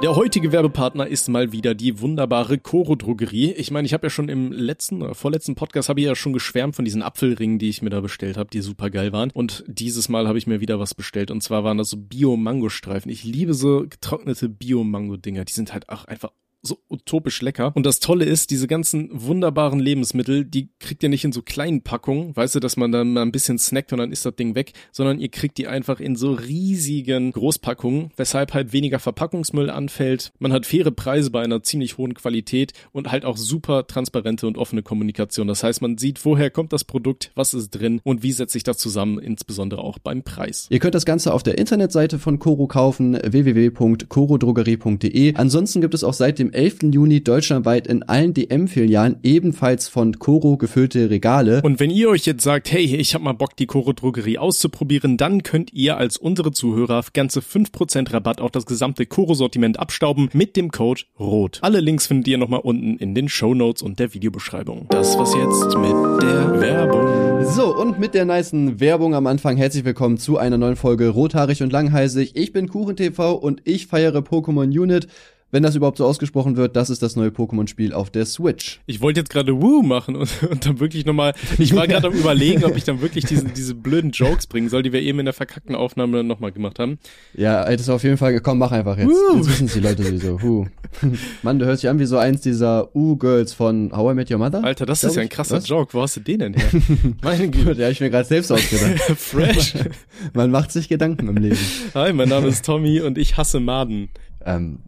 Der heutige Werbepartner ist mal wieder die wunderbare Coro Drogerie. Ich meine, ich habe ja schon im letzten oder vorletzten Podcast habe ich ja schon geschwärmt von diesen Apfelringen, die ich mir da bestellt habe, die super geil waren. Und dieses Mal habe ich mir wieder was bestellt und zwar waren das so Bio-Mango-Streifen. Ich liebe so getrocknete Bio-Mango-Dinger. Die sind halt auch einfach so utopisch lecker. Und das Tolle ist, diese ganzen wunderbaren Lebensmittel, die kriegt ihr nicht in so kleinen Packungen, weißt du, dass man dann mal ein bisschen snackt und dann ist das Ding weg, sondern ihr kriegt die einfach in so riesigen Großpackungen, weshalb halt weniger Verpackungsmüll anfällt. Man hat faire Preise bei einer ziemlich hohen Qualität und halt auch super transparente und offene Kommunikation. Das heißt, man sieht, woher kommt das Produkt, was ist drin und wie setzt sich das zusammen, insbesondere auch beim Preis. Ihr könnt das Ganze auf der Internetseite von Coro kaufen, www.corodrogerie.de. Ansonsten gibt es auch seit dem 11. Juni deutschlandweit in allen DM-Filialen ebenfalls von Coro gefüllte Regale. Und wenn ihr euch jetzt sagt, hey, ich habe mal Bock, die Coro Drogerie auszuprobieren, dann könnt ihr als unsere Zuhörer ganze 5% Rabatt auf das gesamte Coro-Sortiment abstauben mit dem Code ROT. Alle Links findet ihr nochmal unten in den Show Notes und der Videobeschreibung. Das war's jetzt mit der Werbung. So, und mit der nicen Werbung am Anfang herzlich willkommen zu einer neuen Folge Rothaarig und Langhalsig. Ich bin KuchenTV und ich feiere Pokémon Unit wenn das überhaupt so ausgesprochen wird, das ist das neue Pokémon-Spiel auf der Switch. Ich wollte jetzt gerade Woo machen und, und dann wirklich nochmal, ich war gerade am überlegen, ob ich dann wirklich diese, diese blöden Jokes bringen soll, die wir eben in der verkackten Aufnahme nochmal gemacht haben. Ja, das ist auf jeden Fall gekommen, mach einfach jetzt. Woo. Jetzt wissen es die Leute sowieso. Woo. Mann, du hörst dich an wie so eins dieser U-Girls von How I Met Your Mother. Alter, das ist ja ein krasser Was? Joke. Wo hast du den denn her? Meine Güte. Der hab ich mir gerade selbst ausgedacht. Fresh. Man macht sich Gedanken im Leben. Hi, mein Name ist Tommy und ich hasse Maden. Ähm,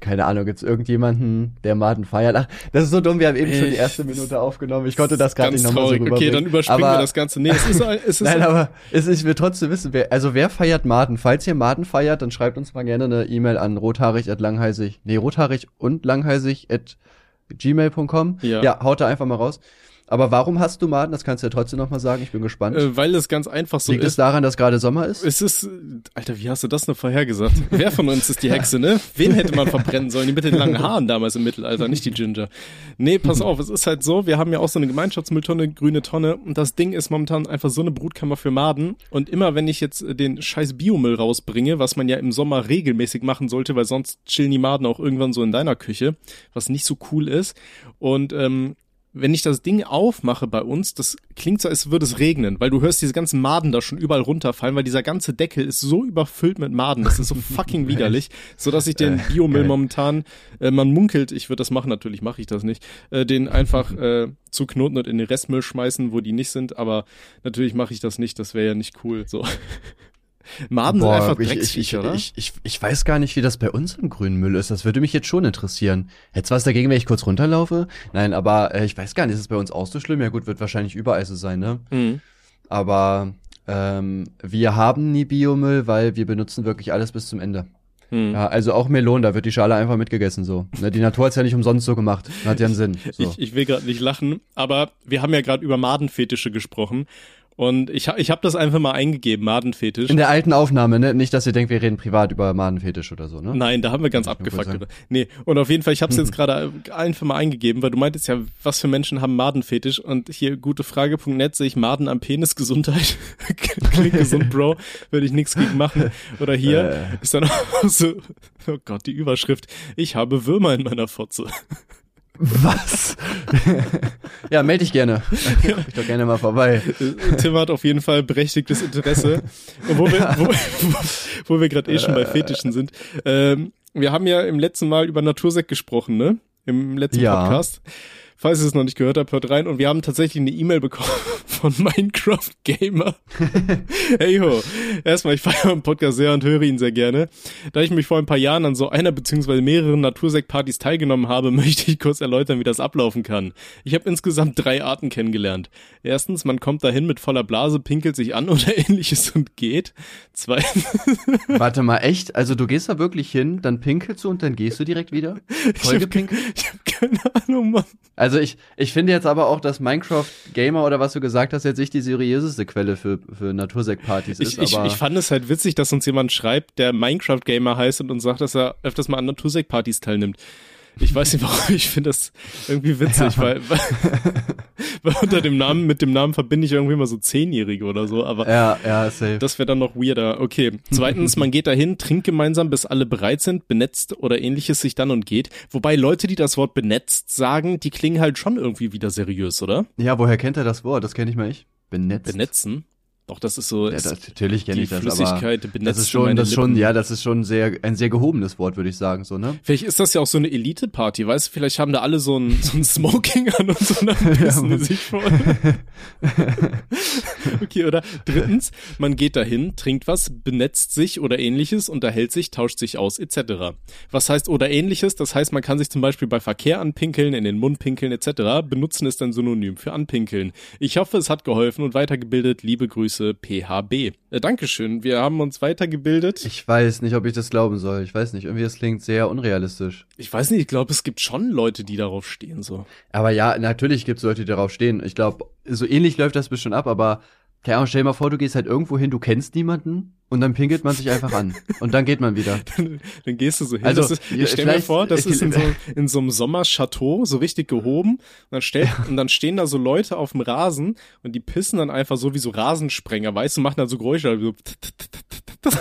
keine Ahnung, gibt's irgendjemanden, der Maden feiert? Ach, das ist so dumm, wir haben eben schon die erste Minute aufgenommen. Ich konnte das gerade nicht nochmal so. Okay, dann überspringen aber, wir das Ganze. Nee, es ist, es ist Nein, aber es ist, ich will trotzdem wissen, wer, also wer feiert Maden? Falls ihr Maden feiert, dann schreibt uns mal gerne eine E-Mail an rothaarig at langheisig, nee, rothaarig und langheisig at gmail.com. Ja. ja, haut da einfach mal raus. Aber warum hast du Maden? Das kannst du ja trotzdem noch mal sagen. Ich bin gespannt. Äh, weil es ganz einfach so Liegt ist. Liegt es daran, dass gerade Sommer ist? Es ist, Alter, wie hast du das noch vorhergesagt? Wer von uns ist die Hexe, ne? Wen hätte man verbrennen sollen? Die mit den langen Haaren damals im Mittelalter, nicht die Ginger. Nee, pass auf, es ist halt so, wir haben ja auch so eine Gemeinschaftsmülltonne, grüne Tonne und das Ding ist momentan einfach so eine Brutkammer für Maden und immer wenn ich jetzt den scheiß Biomüll rausbringe, was man ja im Sommer regelmäßig machen sollte, weil sonst chillen die Maden auch irgendwann so in deiner Küche, was nicht so cool ist und ähm, wenn ich das Ding aufmache bei uns, das klingt so, als würde es regnen, weil du hörst diese ganzen Maden da schon überall runterfallen, weil dieser ganze Deckel ist so überfüllt mit Maden, das ist so fucking widerlich, so dass ich den äh, Biomüll momentan, äh, man munkelt, ich würde das machen, natürlich mache ich das nicht, äh, den einfach äh, zu knoten und in den Restmüll schmeißen, wo die nicht sind, aber natürlich mache ich das nicht, das wäre ja nicht cool, so. Maden Boah, sind einfach Drecksviecher, ich, ich, oder? Ich, ich, ich weiß gar nicht, wie das bei uns im grünen Müll ist. Das würde mich jetzt schon interessieren. Hättest was dagegen, wenn ich kurz runterlaufe? Nein, aber äh, ich weiß gar nicht, ist es bei uns auch so schlimm? Ja gut, wird wahrscheinlich überall so sein, ne? Mhm. Aber ähm, wir haben nie Biomüll, weil wir benutzen wirklich alles bis zum Ende. Hm. Ja, also auch Melonen, da wird die Schale einfach mitgegessen so. Ne, die Natur hat's ja nicht umsonst so gemacht. Hat ja einen Sinn. So. Ich, ich will gerade nicht lachen, aber wir haben ja gerade über Madenfetische gesprochen und ich, ich habe das einfach mal eingegeben, Madenfetisch. In der alten Aufnahme, ne? Nicht, dass ihr denkt, wir reden privat über Madenfetisch oder so, ne? Nein, da haben wir ganz abgefuckt. Oder? Nee, und auf jeden Fall, ich habe es jetzt gerade einfach mal eingegeben, weil du meintest ja, was für Menschen haben Madenfetisch? Und hier gutefrage.net sehe ich Maden am Penis, Gesundheit. Klingt gesund, Bro. Würde ich nichts gegen machen. Oder hier äh. ist dann auch so, oh Gott, die Überschrift. Ich habe Würmer in meiner Fotze. Was? ja, melde dich gerne. Komm ich doch gerne mal vorbei. Tim hat auf jeden Fall berechtigtes Interesse. Und wo wir, wo, wo, wo wir gerade eh schon bei Fetischen sind. Ähm, wir haben ja im letzten Mal über Natursekt gesprochen, ne? Im letzten ja. Podcast. Falls ihr es noch nicht gehört habt, hört rein. Und wir haben tatsächlich eine E-Mail bekommen von Minecraft Gamer. hey ho. Erstmal, ich feiere den Podcast sehr und höre ihn sehr gerne. Da ich mich vor ein paar Jahren an so einer beziehungsweise mehreren Natursekt-Partys teilgenommen habe, möchte ich kurz erläutern, wie das ablaufen kann. Ich habe insgesamt drei Arten kennengelernt. Erstens, man kommt dahin mit voller Blase, pinkelt sich an oder ähnliches und geht. Zweitens. Warte mal, echt? Also du gehst da wirklich hin, dann pinkelst du und dann gehst du direkt wieder? Vollgepinkelt? Ich habe hab keine Ahnung, Mann. Also ich, ich finde jetzt aber auch, dass Minecraft Gamer oder was du gesagt hast, jetzt nicht die seriöseste Quelle für, für Natursekt-Partys ist. Ich, aber ich fand es halt witzig, dass uns jemand schreibt, der Minecraft Gamer heißt und uns sagt, dass er öfters mal an Natursekt-Partys teilnimmt. Ich weiß nicht warum, ich finde das irgendwie witzig, ja. weil, weil, weil, unter dem Namen, mit dem Namen verbinde ich irgendwie immer so Zehnjährige oder so, aber ja, ja, safe. das wäre dann noch weirder. Okay. Zweitens, man geht dahin, trinkt gemeinsam, bis alle bereit sind, benetzt oder ähnliches sich dann und geht. Wobei Leute, die das Wort benetzt sagen, die klingen halt schon irgendwie wieder seriös, oder? Ja, woher kennt er das Wort? Das kenne ich mal ich. Benetzt. Benetzen? Doch, das ist so. Ja, das, natürlich kenne ich das, Flüssigkeit aber das ist schon, das ist schon, ja, das ist schon sehr, ein sehr gehobenes Wort, würde ich sagen, so, ne? Vielleicht ist das ja auch so eine Elite-Party, weißt du, vielleicht haben da alle so ein, so ein Smoking an und so, dann pissen ja, die sich voll. okay, oder drittens, man geht dahin, trinkt was, benetzt sich oder ähnliches, unterhält sich, tauscht sich aus, etc. Was heißt oder ähnliches? Das heißt, man kann sich zum Beispiel bei Verkehr anpinkeln, in den Mund pinkeln, etc. Benutzen ist ein Synonym für anpinkeln. Ich hoffe, es hat geholfen und weitergebildet. Liebe Grüße Grüße, PHB. Äh, Dankeschön, wir haben uns weitergebildet. Ich weiß nicht, ob ich das glauben soll. Ich weiß nicht, irgendwie es klingt sehr unrealistisch. Ich weiß nicht, ich glaube, es gibt schon Leute, die darauf stehen, so. Aber ja, natürlich gibt es Leute, die darauf stehen. Ich glaube, so ähnlich läuft das bestimmt ab, aber keine Ahnung, stell dir mal vor, du gehst halt irgendwo hin, du kennst niemanden und dann pinkelt man sich einfach an und dann geht man wieder. dann, dann gehst du so hin. Also, ist, ich stell mir vor, das ist in so, in so einem Sommerchateau so richtig gehoben und dann, stell, ja. und dann stehen da so Leute auf dem Rasen und die pissen dann einfach so wie so Rasensprenger, weißt du, machen dann so Geräusche. So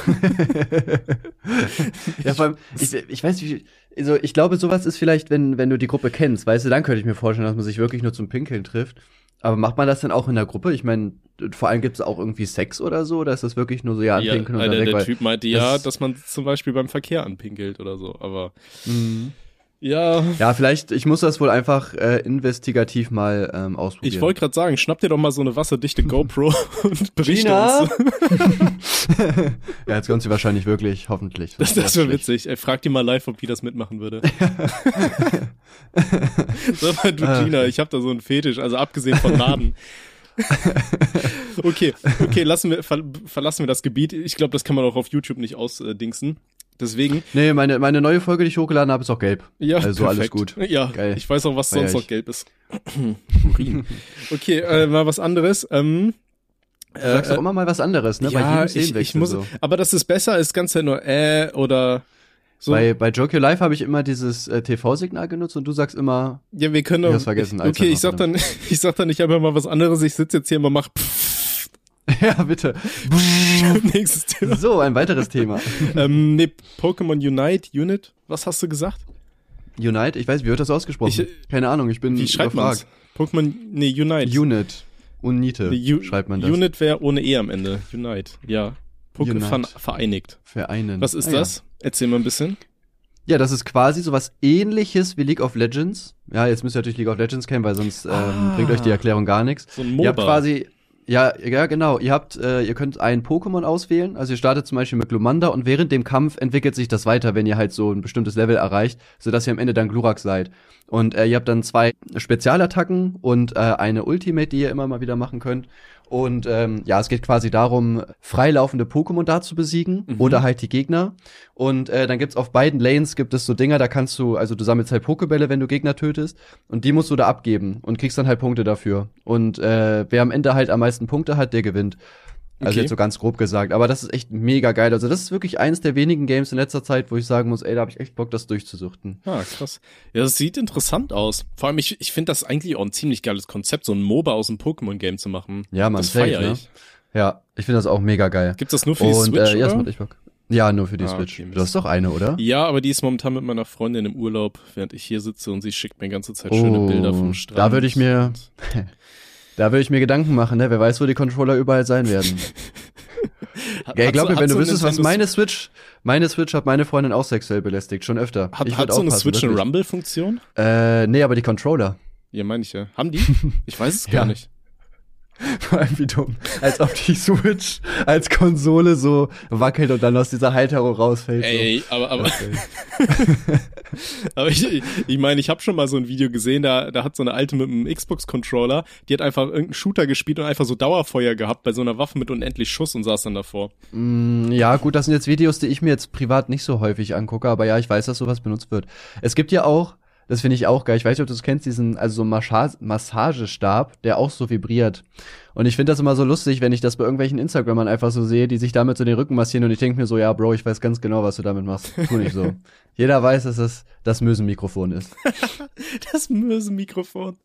ja, vor allem, ich, ich weiß nicht, also ich glaube, sowas ist vielleicht, wenn, wenn du die Gruppe kennst, weißt du, dann könnte ich mir vorstellen, dass man sich wirklich nur zum Pinkeln trifft. Aber macht man das denn auch in der Gruppe? Ich meine, vor allem gibt es auch irgendwie Sex oder so, oder ist das wirklich nur so, ja, anpinkeln ja, und dann der, weg? Der Typ meinte ja, dass man zum Beispiel beim Verkehr anpinkelt oder so, aber mhm. Ja. Ja, vielleicht, ich muss das wohl einfach äh, investigativ mal ähm, ausprobieren. Ich wollte gerade sagen, schnapp dir doch mal so eine wasserdichte GoPro und berichte Gina? uns. ja, jetzt kommt sie wahrscheinlich wirklich, hoffentlich. Das, das wäre witzig. Ey, frag die mal live, ob die das mitmachen würde. Sag mal, du Gina, ich habe da so einen Fetisch, also abgesehen von Naden. okay, okay, lassen wir, ver verlassen wir das Gebiet. Ich glaube, das kann man auch auf YouTube nicht ausdingsen. Deswegen. Nee, meine, meine neue Folge, die ich hochgeladen habe, ist auch gelb. Ja, also perfekt. alles gut. Ja, Geil. ich weiß auch, was sonst noch gelb ist. Okay, äh, mal was anderes. Ähm, Du sagst äh, doch immer mal was anderes, ne? Ja, ich, ich muss, so. aber das ist besser als ganz nur äh oder so. Bei, bei Joke Your Life habe ich immer dieses äh, TV-Signal genutzt und du sagst immer. Ja, wir können. Ich vergessen. Okay, ich sag dann, ich sag dann, ich habe mal was anderes. Ich sitze jetzt hier und mach. Pff, Ja, bitte. Nächstes Thema. So, ein weiteres Thema. ähm, nee, Pokémon Unite, Unit, was hast du gesagt? Unite, ich weiß, wie wird das ausgesprochen? Ich, Keine Ahnung, ich bin Wie schreibt man Pokémon, nee, Unite. Unit. Unite nee, schreibt man das. Unit wäre ohne E am Ende. Unite, ja. Pokémon vereinigt. Vereinen. Was ist ah, das? Ja. Erzähl mal ein bisschen. Ja, das ist quasi sowas ähnliches wie League of Legends. Ja, jetzt müsst ihr natürlich League of Legends kennen, weil sonst ähm, ah, bringt euch die Erklärung gar nichts. So ein MOBA. Ihr habt quasi, ja, ja, genau. Ihr habt, äh, ihr könnt ein Pokémon auswählen. Also ihr startet zum Beispiel mit Glumanda und während dem Kampf entwickelt sich das weiter, wenn ihr halt so ein bestimmtes Level erreicht, sodass ihr am Ende dann Glurak seid. Und äh, ihr habt dann zwei Spezialattacken und äh, eine Ultimate, die ihr immer mal wieder machen könnt. Und ähm, ja, es geht quasi darum, freilaufende Pokémon da zu besiegen mhm. oder halt die Gegner. Und äh, dann gibt's auf beiden Lanes gibt es so Dinger, da kannst du, also du sammelst halt Pokebälle, wenn du Gegner tötest. Und die musst du da abgeben und kriegst dann halt Punkte dafür. Und äh, wer am Ende halt am meisten Punkte hat, der gewinnt. Also okay. jetzt so ganz grob gesagt. Aber das ist echt mega geil. Also das ist wirklich eines der wenigen Games in letzter Zeit, wo ich sagen muss, ey, da habe ich echt Bock, das durchzusuchten. Ah, krass. Ja, das sieht interessant aus. Vor allem, ich, ich finde das eigentlich auch ein ziemlich geiles Konzept, so ein MOBA aus einem Pokémon-Game zu machen. Ja, man, das feiere ne? ich. Ja, ich finde das auch mega geil. Gibt's das nur für die Und, Switch, äh, ja, das macht echt Bock. Ja, nur für die ah, Switch. Okay, du hast doch eine, oder? Ja, aber die ist momentan mit meiner Freundin im Urlaub, während ich hier sitze und sie schickt mir die ganze Zeit schöne oh, Bilder vom Strand. Da würde ich mir, da würde ich mir Gedanken machen, ne? Wer weiß, wo die Controller überall sein werden. ja, glaub mir, wenn du wüsstest, was meine Switch, meine Switch hat meine Freundin auch sexuell belästigt, schon öfter. Hat, ich hat so eine Switch eine Rumble-Funktion? Äh, nee, aber die Controller. Ja, meine ich ja. Haben die? Ich weiß es gar nicht. Vor allem wie dumm. Als ob die Switch als Konsole so wackelt und dann aus dieser Halterung rausfällt. Ey, so. aber, aber. aber ich, ich meine, ich habe schon mal so ein Video gesehen, da, da hat so eine alte mit einem Xbox-Controller, die hat einfach irgendeinen Shooter gespielt und einfach so Dauerfeuer gehabt bei so einer Waffe mit unendlich Schuss und saß dann davor. Mm, ja, gut, das sind jetzt Videos, die ich mir jetzt privat nicht so häufig angucke, aber ja, ich weiß, dass sowas benutzt wird. Es gibt ja auch Das finde ich auch geil. Ich weiß nicht, ob du es kennst, diesen, also so Massage Massagestab, der auch so vibriert. Und ich finde das immer so lustig, wenn ich das bei irgendwelchen Instagrammern einfach so sehe, die sich damit so den Rücken massieren und ich denke mir so, ja, Bro, ich weiß ganz genau, was du damit machst. Tu nicht so. Jeder weiß, dass es das Mösenmikrofon ist. das Mösenmikrofon.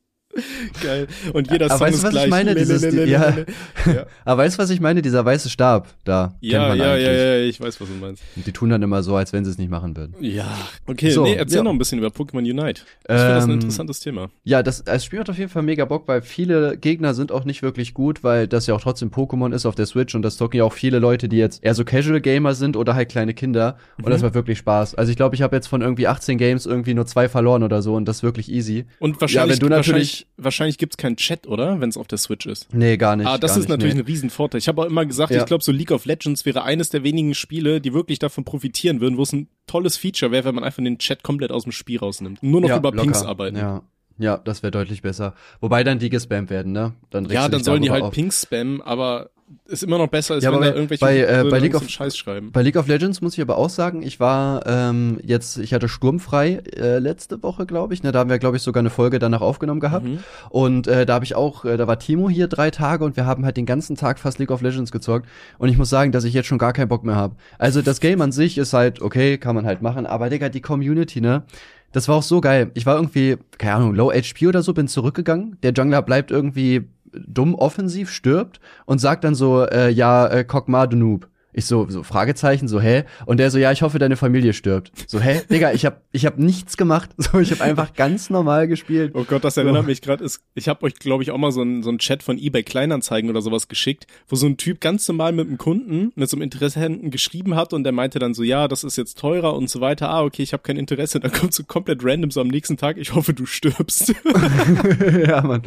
Geil. Und jeder Song weißt ist was gleich. ich meine? Dieses, ja. ja. Aber weißt du, was ich meine? Dieser weiße Stab da. Ja, ja, ja, ja, ich weiß, was du meinst. Und die tun dann immer so, als wenn sie es nicht machen würden. Ja. Okay, so, nee, erzähl ja. noch ein bisschen über Pokémon Unite. Ich ähm, finde das ein ähm, interessantes Thema. Ja, das, das Spiel hat auf jeden Fall mega Bock, weil viele Gegner sind auch nicht wirklich gut, weil das ja auch trotzdem Pokémon ist auf der Switch und das zocken ja auch viele Leute, die jetzt eher so Casual Gamer sind oder halt kleine Kinder. Und mhm. das macht wirklich Spaß. Also ich glaube, ich habe jetzt von irgendwie 18 Games irgendwie nur zwei verloren oder so und das ist wirklich easy. Und wahrscheinlich, ja, wenn du natürlich, wahrscheinlich, wahrscheinlich gibt's keinen Chat, oder? Wenn es auf der Switch ist. Nee, gar nicht. Ah, das ist nicht, natürlich nee. ein Riesenvorteil. Ich habe auch immer gesagt, ja. ich glaube, so League of Legends wäre eines der wenigen Spiele, die wirklich davon profitieren würden, wo es ein tolles Feature wäre, wenn man einfach den Chat komplett aus dem Spiel rausnimmt. Nur noch ja, über locker. Pings arbeiten. Ja. Ja, das wäre deutlich besser. Wobei dann die gespammt werden, ne? Dann ja, dann sollen die halt Pings spammen, aber ist immer noch besser, als ja, wenn bei, da irgendwelche bei, äh, bei League of, Scheiß schreiben. Bei League of Legends muss ich aber auch sagen, ich war ähm, jetzt, ich hatte sturmfrei äh, letzte Woche, glaube ich. Ne, da haben wir, glaube ich, sogar eine Folge danach aufgenommen gehabt. Mhm. Und äh, da habe ich auch, äh, da war Timo hier drei Tage und wir haben halt den ganzen Tag fast League of Legends gezockt. Und ich muss sagen, dass ich jetzt schon gar keinen Bock mehr habe. Also das Game an sich ist halt, okay, kann man halt machen, aber Digga, die Community, ne? Das war auch so geil. Ich war irgendwie, keine Ahnung, Low HP oder so, bin zurückgegangen. Der Jungler bleibt irgendwie dumm offensiv, stirbt und sagt dann so, äh, ja, äh, Kokma, du Noob. Ich so, so Fragezeichen, so, hä? Und der so, ja, ich hoffe, deine Familie stirbt. So, hä? Digga, ich hab, ich hab nichts gemacht. So, ich hab einfach ganz normal gespielt. Oh Gott, das erinnert so. mich gerade. Ich habe euch, glaube ich, auch mal so ein so Chat von eBay Kleinanzeigen oder sowas geschickt, wo so ein Typ ganz normal mit einem Kunden, mit so einem Interessenten geschrieben hat und der meinte dann so, ja, das ist jetzt teurer und so weiter. Ah, okay, ich habe kein Interesse. Dann kommt so komplett random so am nächsten Tag, ich hoffe, du stirbst. ja, Mann.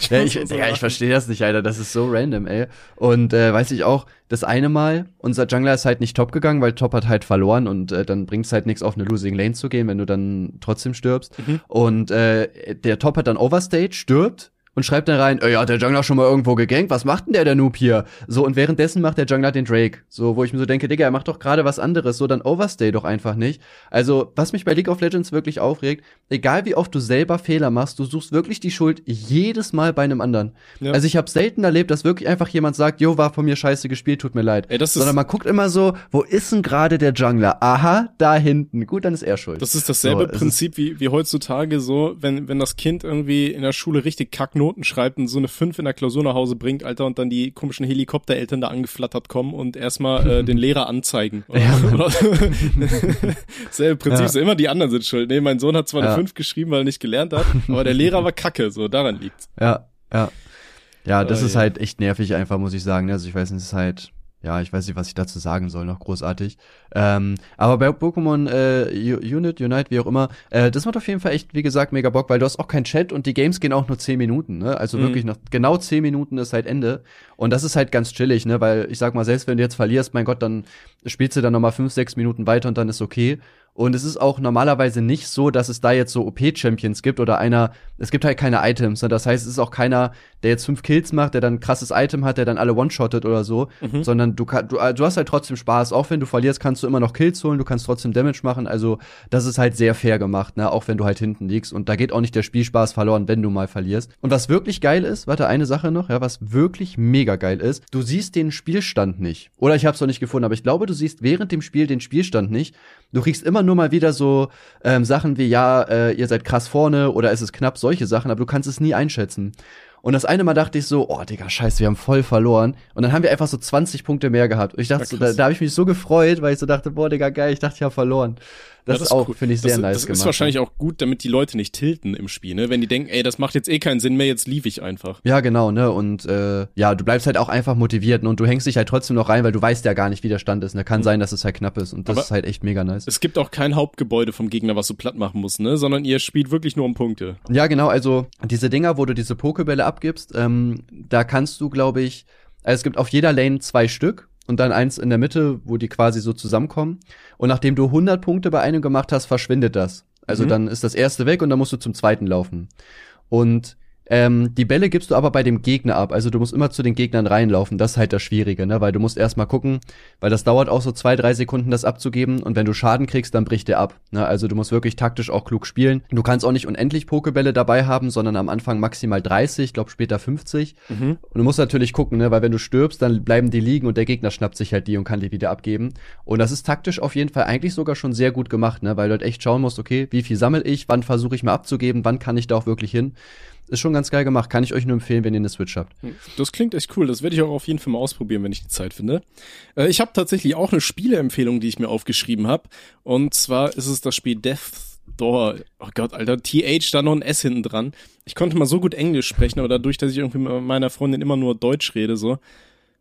ich, ja, ich, Digga, ich verstehe das nicht, Alter. Das ist so random, ey. Und äh, weiß ich auch, das eine Mal, unser Jungler ist halt nicht top gegangen, weil Top hat halt verloren und äh, dann bringt's halt nichts auf eine Losing Lane zu gehen, wenn du dann trotzdem stirbst. Mhm. Und äh, der Top hat dann Overstage, stirbt und schreibt dann rein, ja, hat der Jungler schon mal irgendwo gegankt, was macht denn der, der Noob hier? So, und währenddessen macht der Jungler den Drake. So, wo ich mir so denke, Digga, er macht doch gerade was anderes, so, dann overstay doch einfach nicht. Also, was mich bei League of Legends wirklich aufregt, egal wie oft du selber Fehler machst, du suchst wirklich die Schuld jedes Mal bei einem anderen. Ja. Also, ich habe selten erlebt, dass wirklich einfach jemand sagt, jo, war von mir scheiße gespielt, tut mir leid. Ey, das ist Sondern man guckt immer so, wo ist denn gerade der Jungler? Aha, da hinten. Gut, dann ist er schuld. Das ist dasselbe so, Prinzip wie, wie heutzutage so, wenn, wenn das Kind irgendwie in der Schule richtig Kacknoten schreibt und so eine 5 in der Klausur nach Hause bringt, Alter, und dann die komischen Helikoptereltern da angeflattert kommen und erstmal äh, den Lehrer anzeigen. Ja. Selbe Prinzip, ja. so immer die anderen sind schuld. Nee, mein Sohn hat zwar ja. eine 5 geschrieben, weil er nicht gelernt hat, aber der Lehrer war kacke, so, daran liegt's. Ja, ja. Ja, das oh, ist ja. halt echt nervig einfach, muss ich sagen. Also ich weiß nicht, es ist halt ja, ich weiß nicht, was ich dazu sagen soll, noch großartig. Ähm, aber bei Pokémon äh, Unit, Unite, wie auch immer, äh, das macht auf jeden Fall echt, wie gesagt, mega Bock, weil du hast auch keinen Chat und die Games gehen auch nur 10 Minuten, ne? Also mhm. wirklich noch genau 10 Minuten ist halt Ende. Und das ist halt ganz chillig, ne? Weil ich sag mal, selbst wenn du jetzt verlierst, mein Gott, dann spielst du dann noch mal 5, 6 Minuten weiter und dann ist okay. Und es ist auch normalerweise nicht so, dass es da jetzt so OP-Champions gibt oder einer, es gibt halt keine Items. Ne? Das heißt, es ist auch keiner, der jetzt fünf Kills macht, der dann ein krasses Item hat, der dann alle one-shottet oder so, mhm. sondern du, du, du hast halt trotzdem Spaß. Auch wenn du verlierst, kannst du immer noch Kills holen, du kannst trotzdem Damage machen. Also, das ist halt sehr fair gemacht, ne? Auch wenn du halt hinten liegst. Und da geht auch nicht der Spielspaß verloren, wenn du mal verlierst. Und was wirklich geil ist, warte, eine Sache noch, ja, was wirklich mega geil ist, du siehst den Spielstand nicht. Oder ich hab's noch nicht gefunden, aber ich glaube, du siehst während dem Spiel den Spielstand nicht. Du kriegst immer nur mal wieder so ähm, Sachen wie, ja, äh, ihr seid krass vorne oder ist es knapp, solche Sachen, aber du kannst es nie einschätzen. Und das eine Mal dachte ich so, oh Digga, scheiße, wir haben voll verloren. Und dann haben wir einfach so 20 Punkte mehr gehabt. Und ich dachte, so, da, da habe ich mich so gefreut, weil ich so dachte, boah, Digga, geil, ich dachte, ich habe verloren. Das, ja, das ist auch, cool. finde ich, sehr das, nice das gemacht. Das ist wahrscheinlich auch gut, damit die Leute nicht tilten im Spiel, ne? Wenn die denken, ey, das macht jetzt eh keinen Sinn mehr, jetzt lief ich einfach. Ja, genau, ne? Und äh, ja, du bleibst halt auch einfach motiviert ne? und du hängst dich halt trotzdem noch rein, weil du weißt ja gar nicht, wie der Stand ist. Ne? Kann mhm. sein, dass es halt knapp ist und das Aber ist halt echt mega nice. Es gibt auch kein Hauptgebäude vom Gegner, was du platt machen musst, ne? Sondern ihr spielt wirklich nur um Punkte. Ja, genau, also diese Dinger, wo du diese Pokebälle abgibst, ähm, da kannst du, glaube ich, also es gibt auf jeder Lane zwei Stück und dann eins in der Mitte, wo die quasi so zusammenkommen. Und nachdem du 100 Punkte bei einem gemacht hast, verschwindet das. Also mhm. dann ist das erste weg und dann musst du zum zweiten laufen. Und Ähm, die Bälle gibst du aber bei dem Gegner ab. Also du musst immer zu den Gegnern reinlaufen. Das ist halt das Schwierige, ne? Weil du musst erstmal gucken, weil das dauert auch so zwei, drei Sekunden, das abzugeben. Und wenn du Schaden kriegst, dann bricht der ab. Ne? Also du musst wirklich taktisch auch klug spielen. Du kannst auch nicht unendlich Pokebälle dabei haben, sondern am Anfang maximal 30, ich glaube später 50. Mhm. Und du musst natürlich gucken, ne? Weil wenn du stirbst, dann bleiben die liegen und der Gegner schnappt sich halt die und kann die wieder abgeben. Und das ist taktisch auf jeden Fall eigentlich sogar schon sehr gut gemacht, ne? Weil du halt echt schauen musst, okay, wie viel sammel ich, wann versuche ich mal abzugeben, wann kann ich da auch wirklich hin. Ist schon ganz geil gemacht. Kann ich euch nur empfehlen, wenn ihr eine Switch habt. Hm, das klingt echt cool. Das werde ich auch auf jeden Fall mal ausprobieren, wenn ich die Zeit finde. Äh, ich habe tatsächlich auch eine Spieleempfehlung, die ich mir aufgeschrieben habe. Und zwar ist es das Spiel Death Door. Oh Gott, Alter, TH, da noch ein S hinten dran. Ich konnte mal so gut Englisch sprechen, aber dadurch, dass ich irgendwie mit meiner Freundin immer nur Deutsch rede, so,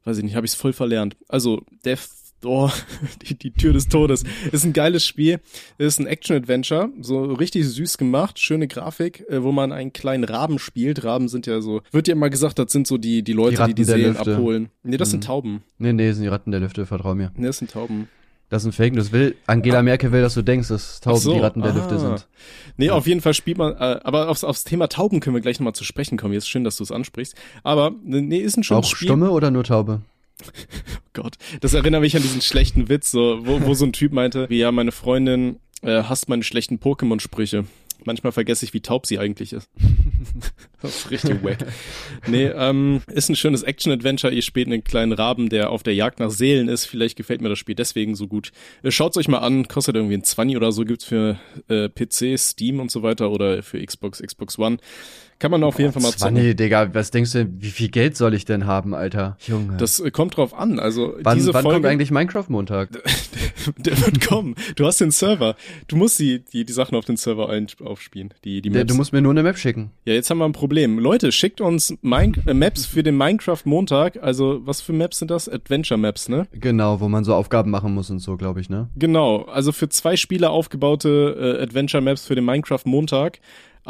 weiß ich nicht, habe ich es voll verlernt. Also, Death oh, die, die Tür des Todes. Ist ein geiles Spiel. Ist ein Action-Adventure. So richtig süß gemacht. Schöne Grafik, äh, wo man einen kleinen Raben spielt. Raben sind ja so, wird ja immer gesagt, das sind so die, die Leute, die die, die Seelen Lüfte. abholen. Nee, das mhm. sind Tauben. Nee, nee, das sind die Ratten der Lüfte, vertrau mir. Nee, das sind Tauben. Das ist ein Fake News. Will Angela ah. Merkel will, dass du denkst, dass Tauben so, die Ratten der ah. Lüfte sind. Nee, ja. auf jeden Fall spielt man, äh, aber aufs, aufs Thema Tauben können wir gleich nochmal zu sprechen kommen. Jetzt ist schön, dass du es ansprichst. Aber nee, ist ein schönes Auch Spiel. Stumme oder nur Taube? Gott, das erinnert mich an diesen schlechten Witz, so, wo, wo so ein Typ meinte, wie ja, meine Freundin äh, hasst meine schlechten Pokémon-Sprüche. Manchmal vergesse ich, wie taub sie eigentlich ist. das ist richtig wack. Nee, ähm, ist ein schönes Action-Adventure. Ihr spielt einen kleinen Raben, der auf der Jagd nach Seelen ist. Vielleicht gefällt mir das Spiel deswegen so gut. Äh, schaut's euch mal an. Kostet irgendwie ein 20 oder so. Gibt's für äh, PC, Steam und so weiter oder für Xbox, Xbox One. Kann man auf jeden Fall mal zocken. Nee, Digga, was denkst du, wie viel Geld soll ich denn haben, Alter? Junge. Das äh, kommt drauf an. Also wann, diese wann Folge, kommt eigentlich Minecraft Montag? der wird kommen. Du hast den Server. Du musst die, die, die Sachen auf den Server ein, aufspielen. Die, die Maps. Du musst mir nur eine Map schicken. Ja, jetzt haben wir ein Problem. Leute, schickt uns Min äh, Maps für den Minecraft Montag. Also, was für Maps sind das? Adventure Maps, ne? Genau, wo man so Aufgaben machen muss und so, glaube ich, ne? Genau. Also für zwei Spieler aufgebaute äh, Adventure Maps für den Minecraft Montag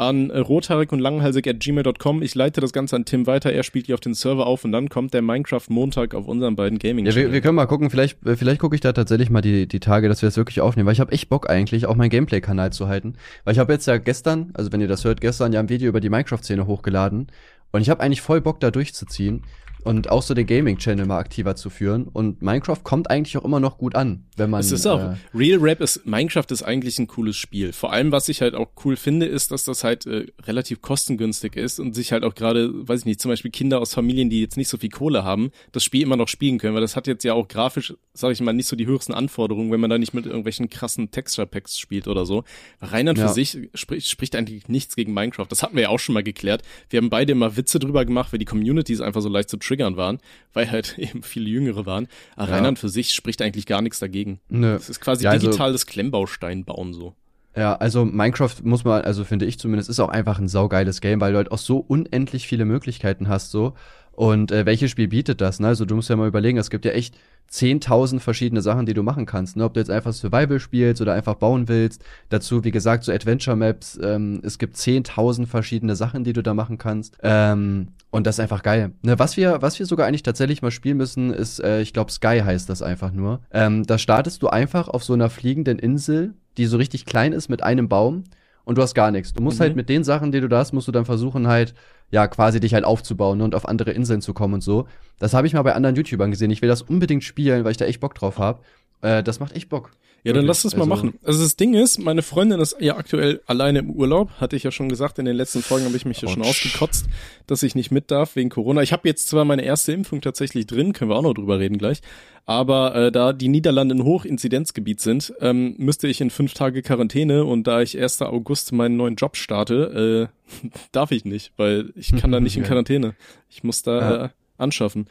an äh, rothaarig und langhalsig at gmail.com. Ich leite das Ganze an Tim weiter, er spielt die auf den Server auf und dann kommt der Minecraft Montag auf unseren beiden gaming Ja, wir, wir können mal gucken, vielleicht, äh, vielleicht gucke ich da tatsächlich mal die, die Tage, dass wir das wirklich aufnehmen, weil ich habe echt Bock eigentlich, auch meinen Gameplay-Kanal zu halten. Weil ich habe jetzt ja gestern, also wenn ihr das hört, gestern ja ein Video über die Minecraft-Szene hochgeladen. Und ich habe eigentlich voll Bock da durchzuziehen und auch so den Gaming-Channel mal aktiver zu führen. Und Minecraft kommt eigentlich auch immer noch gut an, wenn man. Es ist auch, äh, Real Rap ist, Minecraft ist eigentlich ein cooles Spiel. Vor allem, was ich halt auch cool finde, ist, dass das halt äh, relativ kostengünstig ist und sich halt auch gerade, weiß ich nicht, zum Beispiel Kinder aus Familien, die jetzt nicht so viel Kohle haben, das Spiel immer noch spielen können, weil das hat jetzt ja auch grafisch, sag ich mal, nicht so die höchsten Anforderungen, wenn man da nicht mit irgendwelchen krassen Texture Packs spielt oder so. Rein und ja. für sich spricht, spricht eigentlich nichts gegen Minecraft. Das hatten wir ja auch schon mal geklärt. Wir haben beide immer Witze drüber gemacht, weil die Communities einfach so leicht zu triggern waren, weil halt eben viele Jüngere waren. Aber ja. Rheinland für sich spricht eigentlich gar nichts dagegen. Nö. Es ist quasi ja, also, digitales Klemmbaustein bauen so. Ja, also Minecraft muss man, also finde ich zumindest, ist auch einfach ein saugeiles Game, weil du halt auch so unendlich viele Möglichkeiten hast so. Und äh, welches Spiel bietet das? Ne? Also du musst ja mal überlegen, es gibt ja echt 10.000 verschiedene Sachen, die du machen kannst. Ne? Ob du jetzt einfach Survival spielst oder einfach bauen willst. Dazu, wie gesagt, so Adventure Maps. Ähm, es gibt 10.000 verschiedene Sachen, die du da machen kannst. Ähm, und das ist einfach geil. Ne, was wir, was wir sogar eigentlich tatsächlich mal spielen müssen, ist, äh, ich glaube, Sky heißt das einfach nur. Ähm, da startest du einfach auf so einer fliegenden Insel, die so richtig klein ist mit einem Baum und du hast gar nichts. Du musst mhm. halt mit den Sachen, die du da hast, musst du dann versuchen halt, ja, quasi dich halt aufzubauen ne, und auf andere Inseln zu kommen und so. Das habe ich mal bei anderen YouTubern gesehen. Ich will das unbedingt spielen, weil ich da echt Bock drauf habe. Äh, das macht echt Bock. Ja, dann lass das mal also, machen. Also das Ding ist, meine Freundin ist ja aktuell alleine im Urlaub. Hatte ich ja schon gesagt, in den letzten Folgen habe ich mich ja schon ausgekotzt, dass ich nicht mit darf wegen Corona. Ich habe jetzt zwar meine erste Impfung tatsächlich drin, können wir auch noch drüber reden gleich. Aber äh, da die Niederlande ein Hochinzidenzgebiet sind, ähm, müsste ich in fünf Tage Quarantäne und da ich 1. August meinen neuen Job starte, äh, darf ich nicht, weil ich kann da nicht in Quarantäne. Ich muss da ja. äh, anschaffen.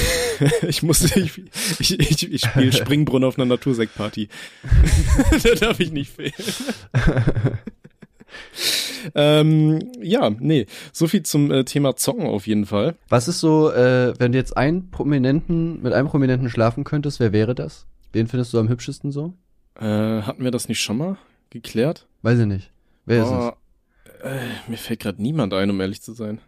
ich muss, ich, ich, ich, ich spiele Springbrunnen auf einer Natursektparty. da darf ich nicht fehlen. ähm, ja, nee, so viel zum äh, Thema Zocken auf jeden Fall. Was ist so, äh, wenn du jetzt einen Prominenten, mit einem Prominenten schlafen könntest, wer wäre das? Wen findest du am hübschesten so? Äh, hatten wir das nicht schon mal geklärt? Weiß ich nicht. Wer oh, ist es? Äh, mir fällt gerade niemand ein, um ehrlich zu sein.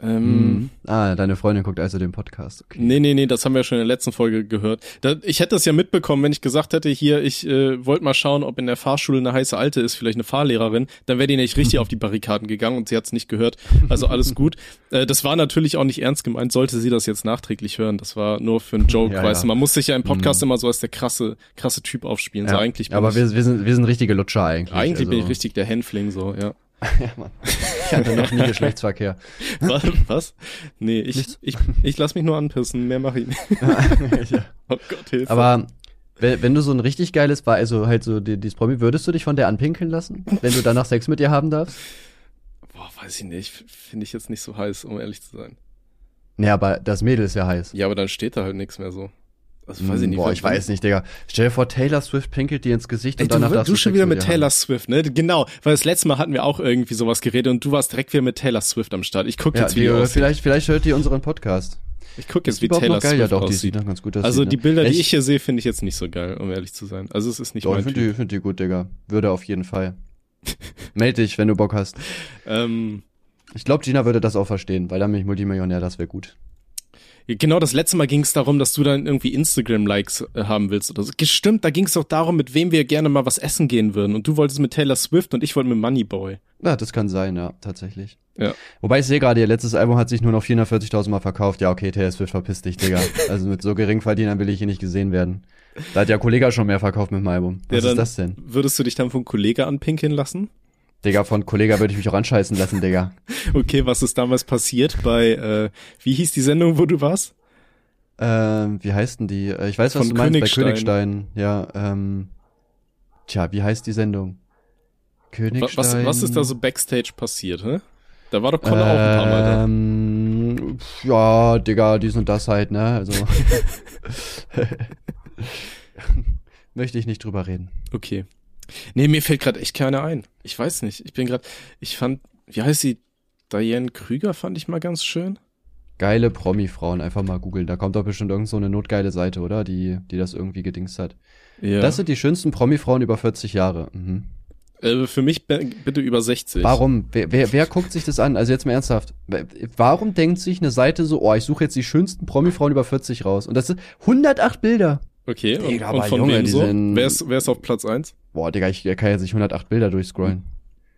Ähm, hm. Ah, deine Freundin guckt also den Podcast. Okay. Nee, nee, nee, das haben wir schon in der letzten Folge gehört. Da, ich hätte das ja mitbekommen, wenn ich gesagt hätte, hier, ich äh, wollte mal schauen, ob in der Fahrschule eine heiße Alte ist, vielleicht eine Fahrlehrerin, dann wäre die nicht richtig auf die Barrikaden gegangen und sie hat es nicht gehört. Also alles gut. Äh, das war natürlich auch nicht ernst gemeint, sollte sie das jetzt nachträglich hören. Das war nur für einen Joke, ja, weißt ja. du. Man muss sich ja im Podcast mhm. immer so als der krasse, krasse Typ aufspielen. Ja, so eigentlich aber wir, wir, sind, wir sind richtige Lutscher eigentlich. Eigentlich also. bin ich richtig der Hänfling, so, ja. ja, Mann. Ich hatte noch nie Geschlechtsverkehr. Was? Was? Nee, ich, ich, ich lass mich nur anpissen, mehr mache ich nicht. ja. Oh Gott, Hilfe. Aber wenn du so ein richtig geiles war, also halt so die, dieses Promi, würdest du dich von der anpinkeln lassen, wenn du danach Sex mit ihr haben darfst? Boah, weiß ich nicht. Finde ich jetzt nicht so heiß, um ehrlich zu sein. Nee, aber das Mädel ist ja heiß. Ja, aber dann steht da halt nichts mehr so. Also weiß ich nicht. Boah, ich weiß nicht, Digga. Stell dir vor, Taylor Swift pinkelt dir ins Gesicht Ey, und danach du, du schon wieder mit Taylor haben. Swift, ne? Genau, weil das letzte Mal hatten wir auch irgendwie sowas geredet und du warst direkt wieder mit Taylor Swift am Start. Ich guck ja, jetzt wie die, vielleicht vielleicht hört ihr unseren Podcast. Ich guck jetzt, wie Taylor geil? Swift ja, doch, aussieht. Die sieht ganz gut aus. Also die Bilder, Echt? die ich hier sehe, finde ich jetzt nicht so geil, um ehrlich zu sein. Also es ist nicht doch, mein ich finde die, find die gut, Digga. Würde auf jeden Fall. Meld dich, wenn du Bock hast. Ähm, ich glaube, Gina würde das auch verstehen, weil dann bin ich Multimillionär, das wäre gut. Genau, das letzte Mal ging es darum, dass du dann irgendwie Instagram-Likes äh, haben willst oder so. Gestimmt, da ging es doch darum, mit wem wir gerne mal was essen gehen würden. Und du wolltest mit Taylor Swift und ich wollte mit Moneyboy. Ja, das kann sein, ja, tatsächlich. Ja. Wobei ich sehe gerade, ihr letztes Album hat sich nur noch 440.000 Mal verkauft. Ja, okay, Taylor Swift verpiss dich, Digga. also mit so gering Verdienern will ich hier nicht gesehen werden. Da hat ja Kollega schon mehr verkauft mit dem Album. Was ja, ist das denn? Würdest du dich dann von Kollega anpinkeln lassen? Digga, von Kollega würde ich mich auch anscheißen lassen, Digga. okay, was ist damals passiert bei, äh, wie hieß die Sendung, wo du warst? Ähm, wie heißt denn die? Äh, ich weiß, was von du meinst, Königstein. bei Königstein. Ja, ähm, tja, wie heißt die Sendung? Königstein. Was, was ist da so Backstage passiert, hä? Da war doch Conor ähm, auch ein paar Mal da. Ähm, ja, Digga, dies und das halt, ne? Also. Möchte ich nicht drüber reden. Okay. Nee, mir fällt gerade echt keiner ein. Ich weiß nicht. Ich bin gerade, ich fand, wie heißt sie? Diane Krüger fand ich mal ganz schön. Geile Promi-Frauen, einfach mal googeln. Da kommt doch bestimmt irgend so eine notgeile Seite, oder? Die, die das irgendwie gedingst hat. Ja. Das sind die schönsten Promi-Frauen über 40 Jahre. Mhm. Äh, für mich bitte über 60. Warum? Wer, wer, wer guckt sich das an? Also jetzt mal ernsthaft. Warum denkt sich eine Seite so, oh, ich suche jetzt die schönsten Promi-Frauen über 40 raus? Und das sind 108 Bilder. Okay, und, Digga, und von Junge, wem so? Wer ist, wer ist auf Platz 1? Boah, Digga, ich kann ja sich 108 Bilder durchscrollen.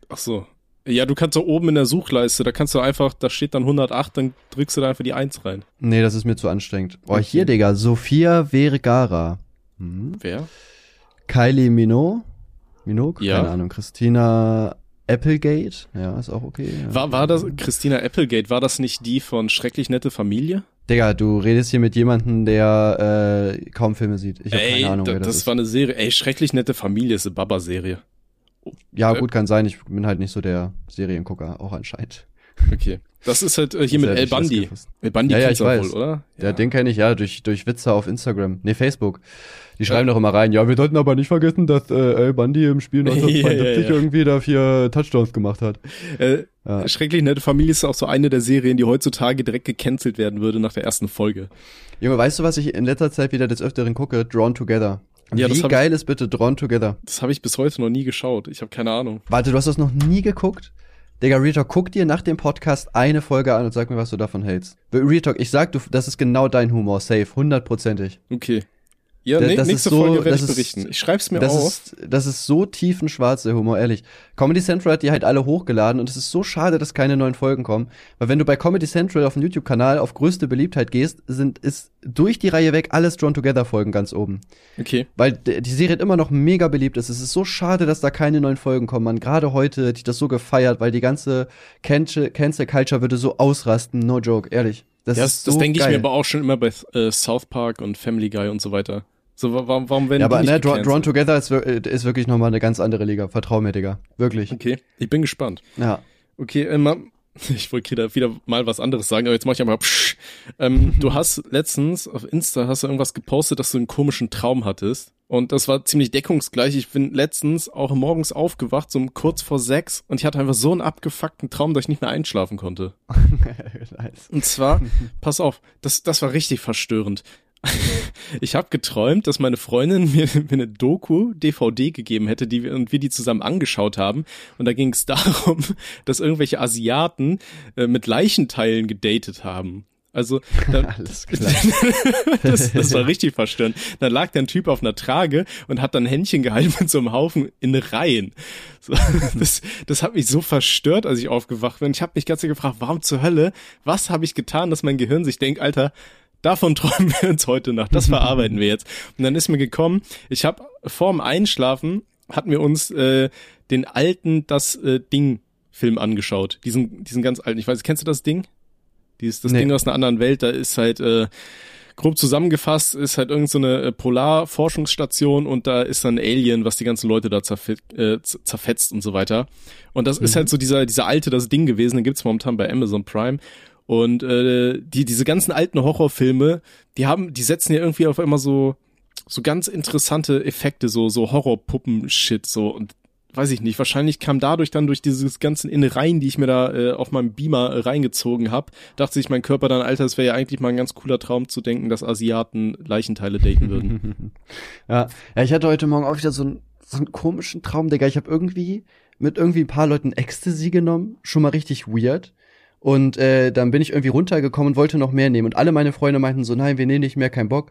Ach so. Ja, du kannst da oben in der Suchleiste, da kannst du einfach, da steht dann 108, dann drückst du da einfach die 1 rein. Nee, das ist mir zu anstrengend. Boah, okay. hier, Digga, Sophia Vergara. Hm. Wer? Kylie Minogue. Minogue? Ja. Keine Ahnung. Christina Applegate. Ja, ist auch okay. Ja. War, war das, Christina Applegate, war das nicht die von Schrecklich Nette Familie? Digga, du redest hier mit jemandem, der äh, kaum Filme sieht. Ich habe keine Ahnung, wer das, das ist. Das war eine Serie. Ey, Schrecklich Nette Familie ist eine Baba-Serie. Ja, gut, kann sein. Ich bin halt nicht so der Seriengucker, auch anscheinend. Okay. Das ist halt äh, hier mit El Bandi. El Bandi ja, ja, ich weiß. wohl, oder? Ja, den kenne ich, ja, durch, durch Witze auf Instagram. Nee, Facebook. Die schreiben ja. doch immer rein, ja, wir sollten aber nicht vergessen, dass äh, El Bandi im Spiel 1972 ja, irgendwie da vier Touchdowns gemacht hat. Äh, Schrecklich nette Familie ist auch so eine der Serien, die heutzutage direkt gecancelt werden würde nach der ersten Folge. Junge, weißt du, was ich in letzter Zeit wieder des Öfteren gucke? Drawn Together. Ja, Wie geil ich, ist bitte Drawn Together? Das habe ich bis heute noch nie geschaut. Ich habe keine Ahnung. Warte, du hast das noch nie geguckt? Digga, Retalk, guck dir nach dem Podcast eine Folge an und sag mir, was du davon hältst. Retalk, ich sag, du, das ist genau dein Humor, safe, hundertprozentig. Okay. Ja, das, das nächste so, Folge werde ich berichten. Ich schreib's mir das auf. Ist, das ist so tiefenschwarz, der Humor, ehrlich. Comedy Central hat die halt alle hochgeladen und es ist so schade, dass keine neuen Folgen kommen. Weil wenn du bei Comedy Central auf dem YouTube-Kanal auf größte Beliebtheit gehst, sind ist durch die Reihe weg alles Drawn Together Folgen ganz oben. Okay. Weil die Serie immer noch mega beliebt ist. Es ist so schade, dass da keine neuen Folgen kommen. Man gerade heute hätte ich das so gefeiert, weil die ganze Cancel Culture würde so ausrasten. No joke, ehrlich. Das, das, so das denke ich mir aber auch schon immer bei äh, South Park und Family Guy und so weiter. So, warum, warum werden ja, aber ne, Drawn, Drawn Together ist, ist wirklich nochmal eine ganz andere Liga. Vertrau mir, Digga. Wirklich. Okay, ich bin gespannt. Ja. Okay, immer, ähm, ich wollte wieder, wieder mal was anderes sagen, aber jetzt mach ich einfach psch. Ähm, du hast letztens auf Insta hast du irgendwas gepostet, dass du einen komischen Traum hattest. Und das war ziemlich deckungsgleich. Ich bin letztens auch morgens aufgewacht, so um kurz vor sechs, und ich hatte einfach so einen abgefuckten Traum, dass ich nicht mehr einschlafen konnte. nice. Und zwar, pass auf, das, das war richtig verstörend. ich habe geträumt, dass meine Freundin mir, mir eine Doku DVD gegeben hätte, die wir und wir die zusammen angeschaut haben. Und da ging es darum, dass irgendwelche Asiaten äh, mit Leichenteilen gedatet haben. Also da, Alles klar. das, das war richtig verstörend. Da lag der ein Typ auf einer Trage und hat dann Händchen gehalten mit so einem Haufen in Reihen. So, das, das hat mich so verstört, als ich aufgewacht bin. Ich habe mich ganz gefragt, warum zur Hölle? Was habe ich getan, dass mein Gehirn sich denkt, Alter, davon träumen wir uns heute Nacht. Das verarbeiten wir jetzt. Und dann ist mir gekommen, ich habe vorm Einschlafen hatten wir uns äh, den alten das äh, Ding Film angeschaut. Diesen diesen ganz alten. Ich weiß, kennst du das Ding? Dieses das nee. Ding aus einer anderen Welt, da ist halt äh, grob zusammengefasst ist halt irgend so eine äh, Polarforschungsstation und da ist dann ein Alien, was die ganzen Leute da zerfetzt, äh, zerfetzt und so weiter. Und das mhm. ist halt so dieser dieser alte das Ding gewesen, den gibt's momentan bei Amazon Prime und äh, die diese ganzen alten Horrorfilme, die haben, die setzen ja irgendwie auf immer so so ganz interessante Effekte, so so Horrorpuppen-Shit so und weiß ich nicht. Wahrscheinlich kam dadurch dann durch dieses ganzen Innereien, die ich mir da äh, auf meinem Beamer äh, reingezogen habe, dachte sich mein Körper dann, Alter, es wäre ja eigentlich mal ein ganz cooler Traum zu denken, dass Asiaten Leichenteile daten würden. ja. ja, ich hatte heute Morgen auch wieder so, ein, so einen komischen Traum, Digga. Ich habe irgendwie mit irgendwie ein paar Leuten Ecstasy genommen, schon mal richtig weird. Und äh, dann bin ich irgendwie runtergekommen und wollte noch mehr nehmen. Und alle meine Freunde meinten so, nein, wir nehmen nicht mehr, kein Bock.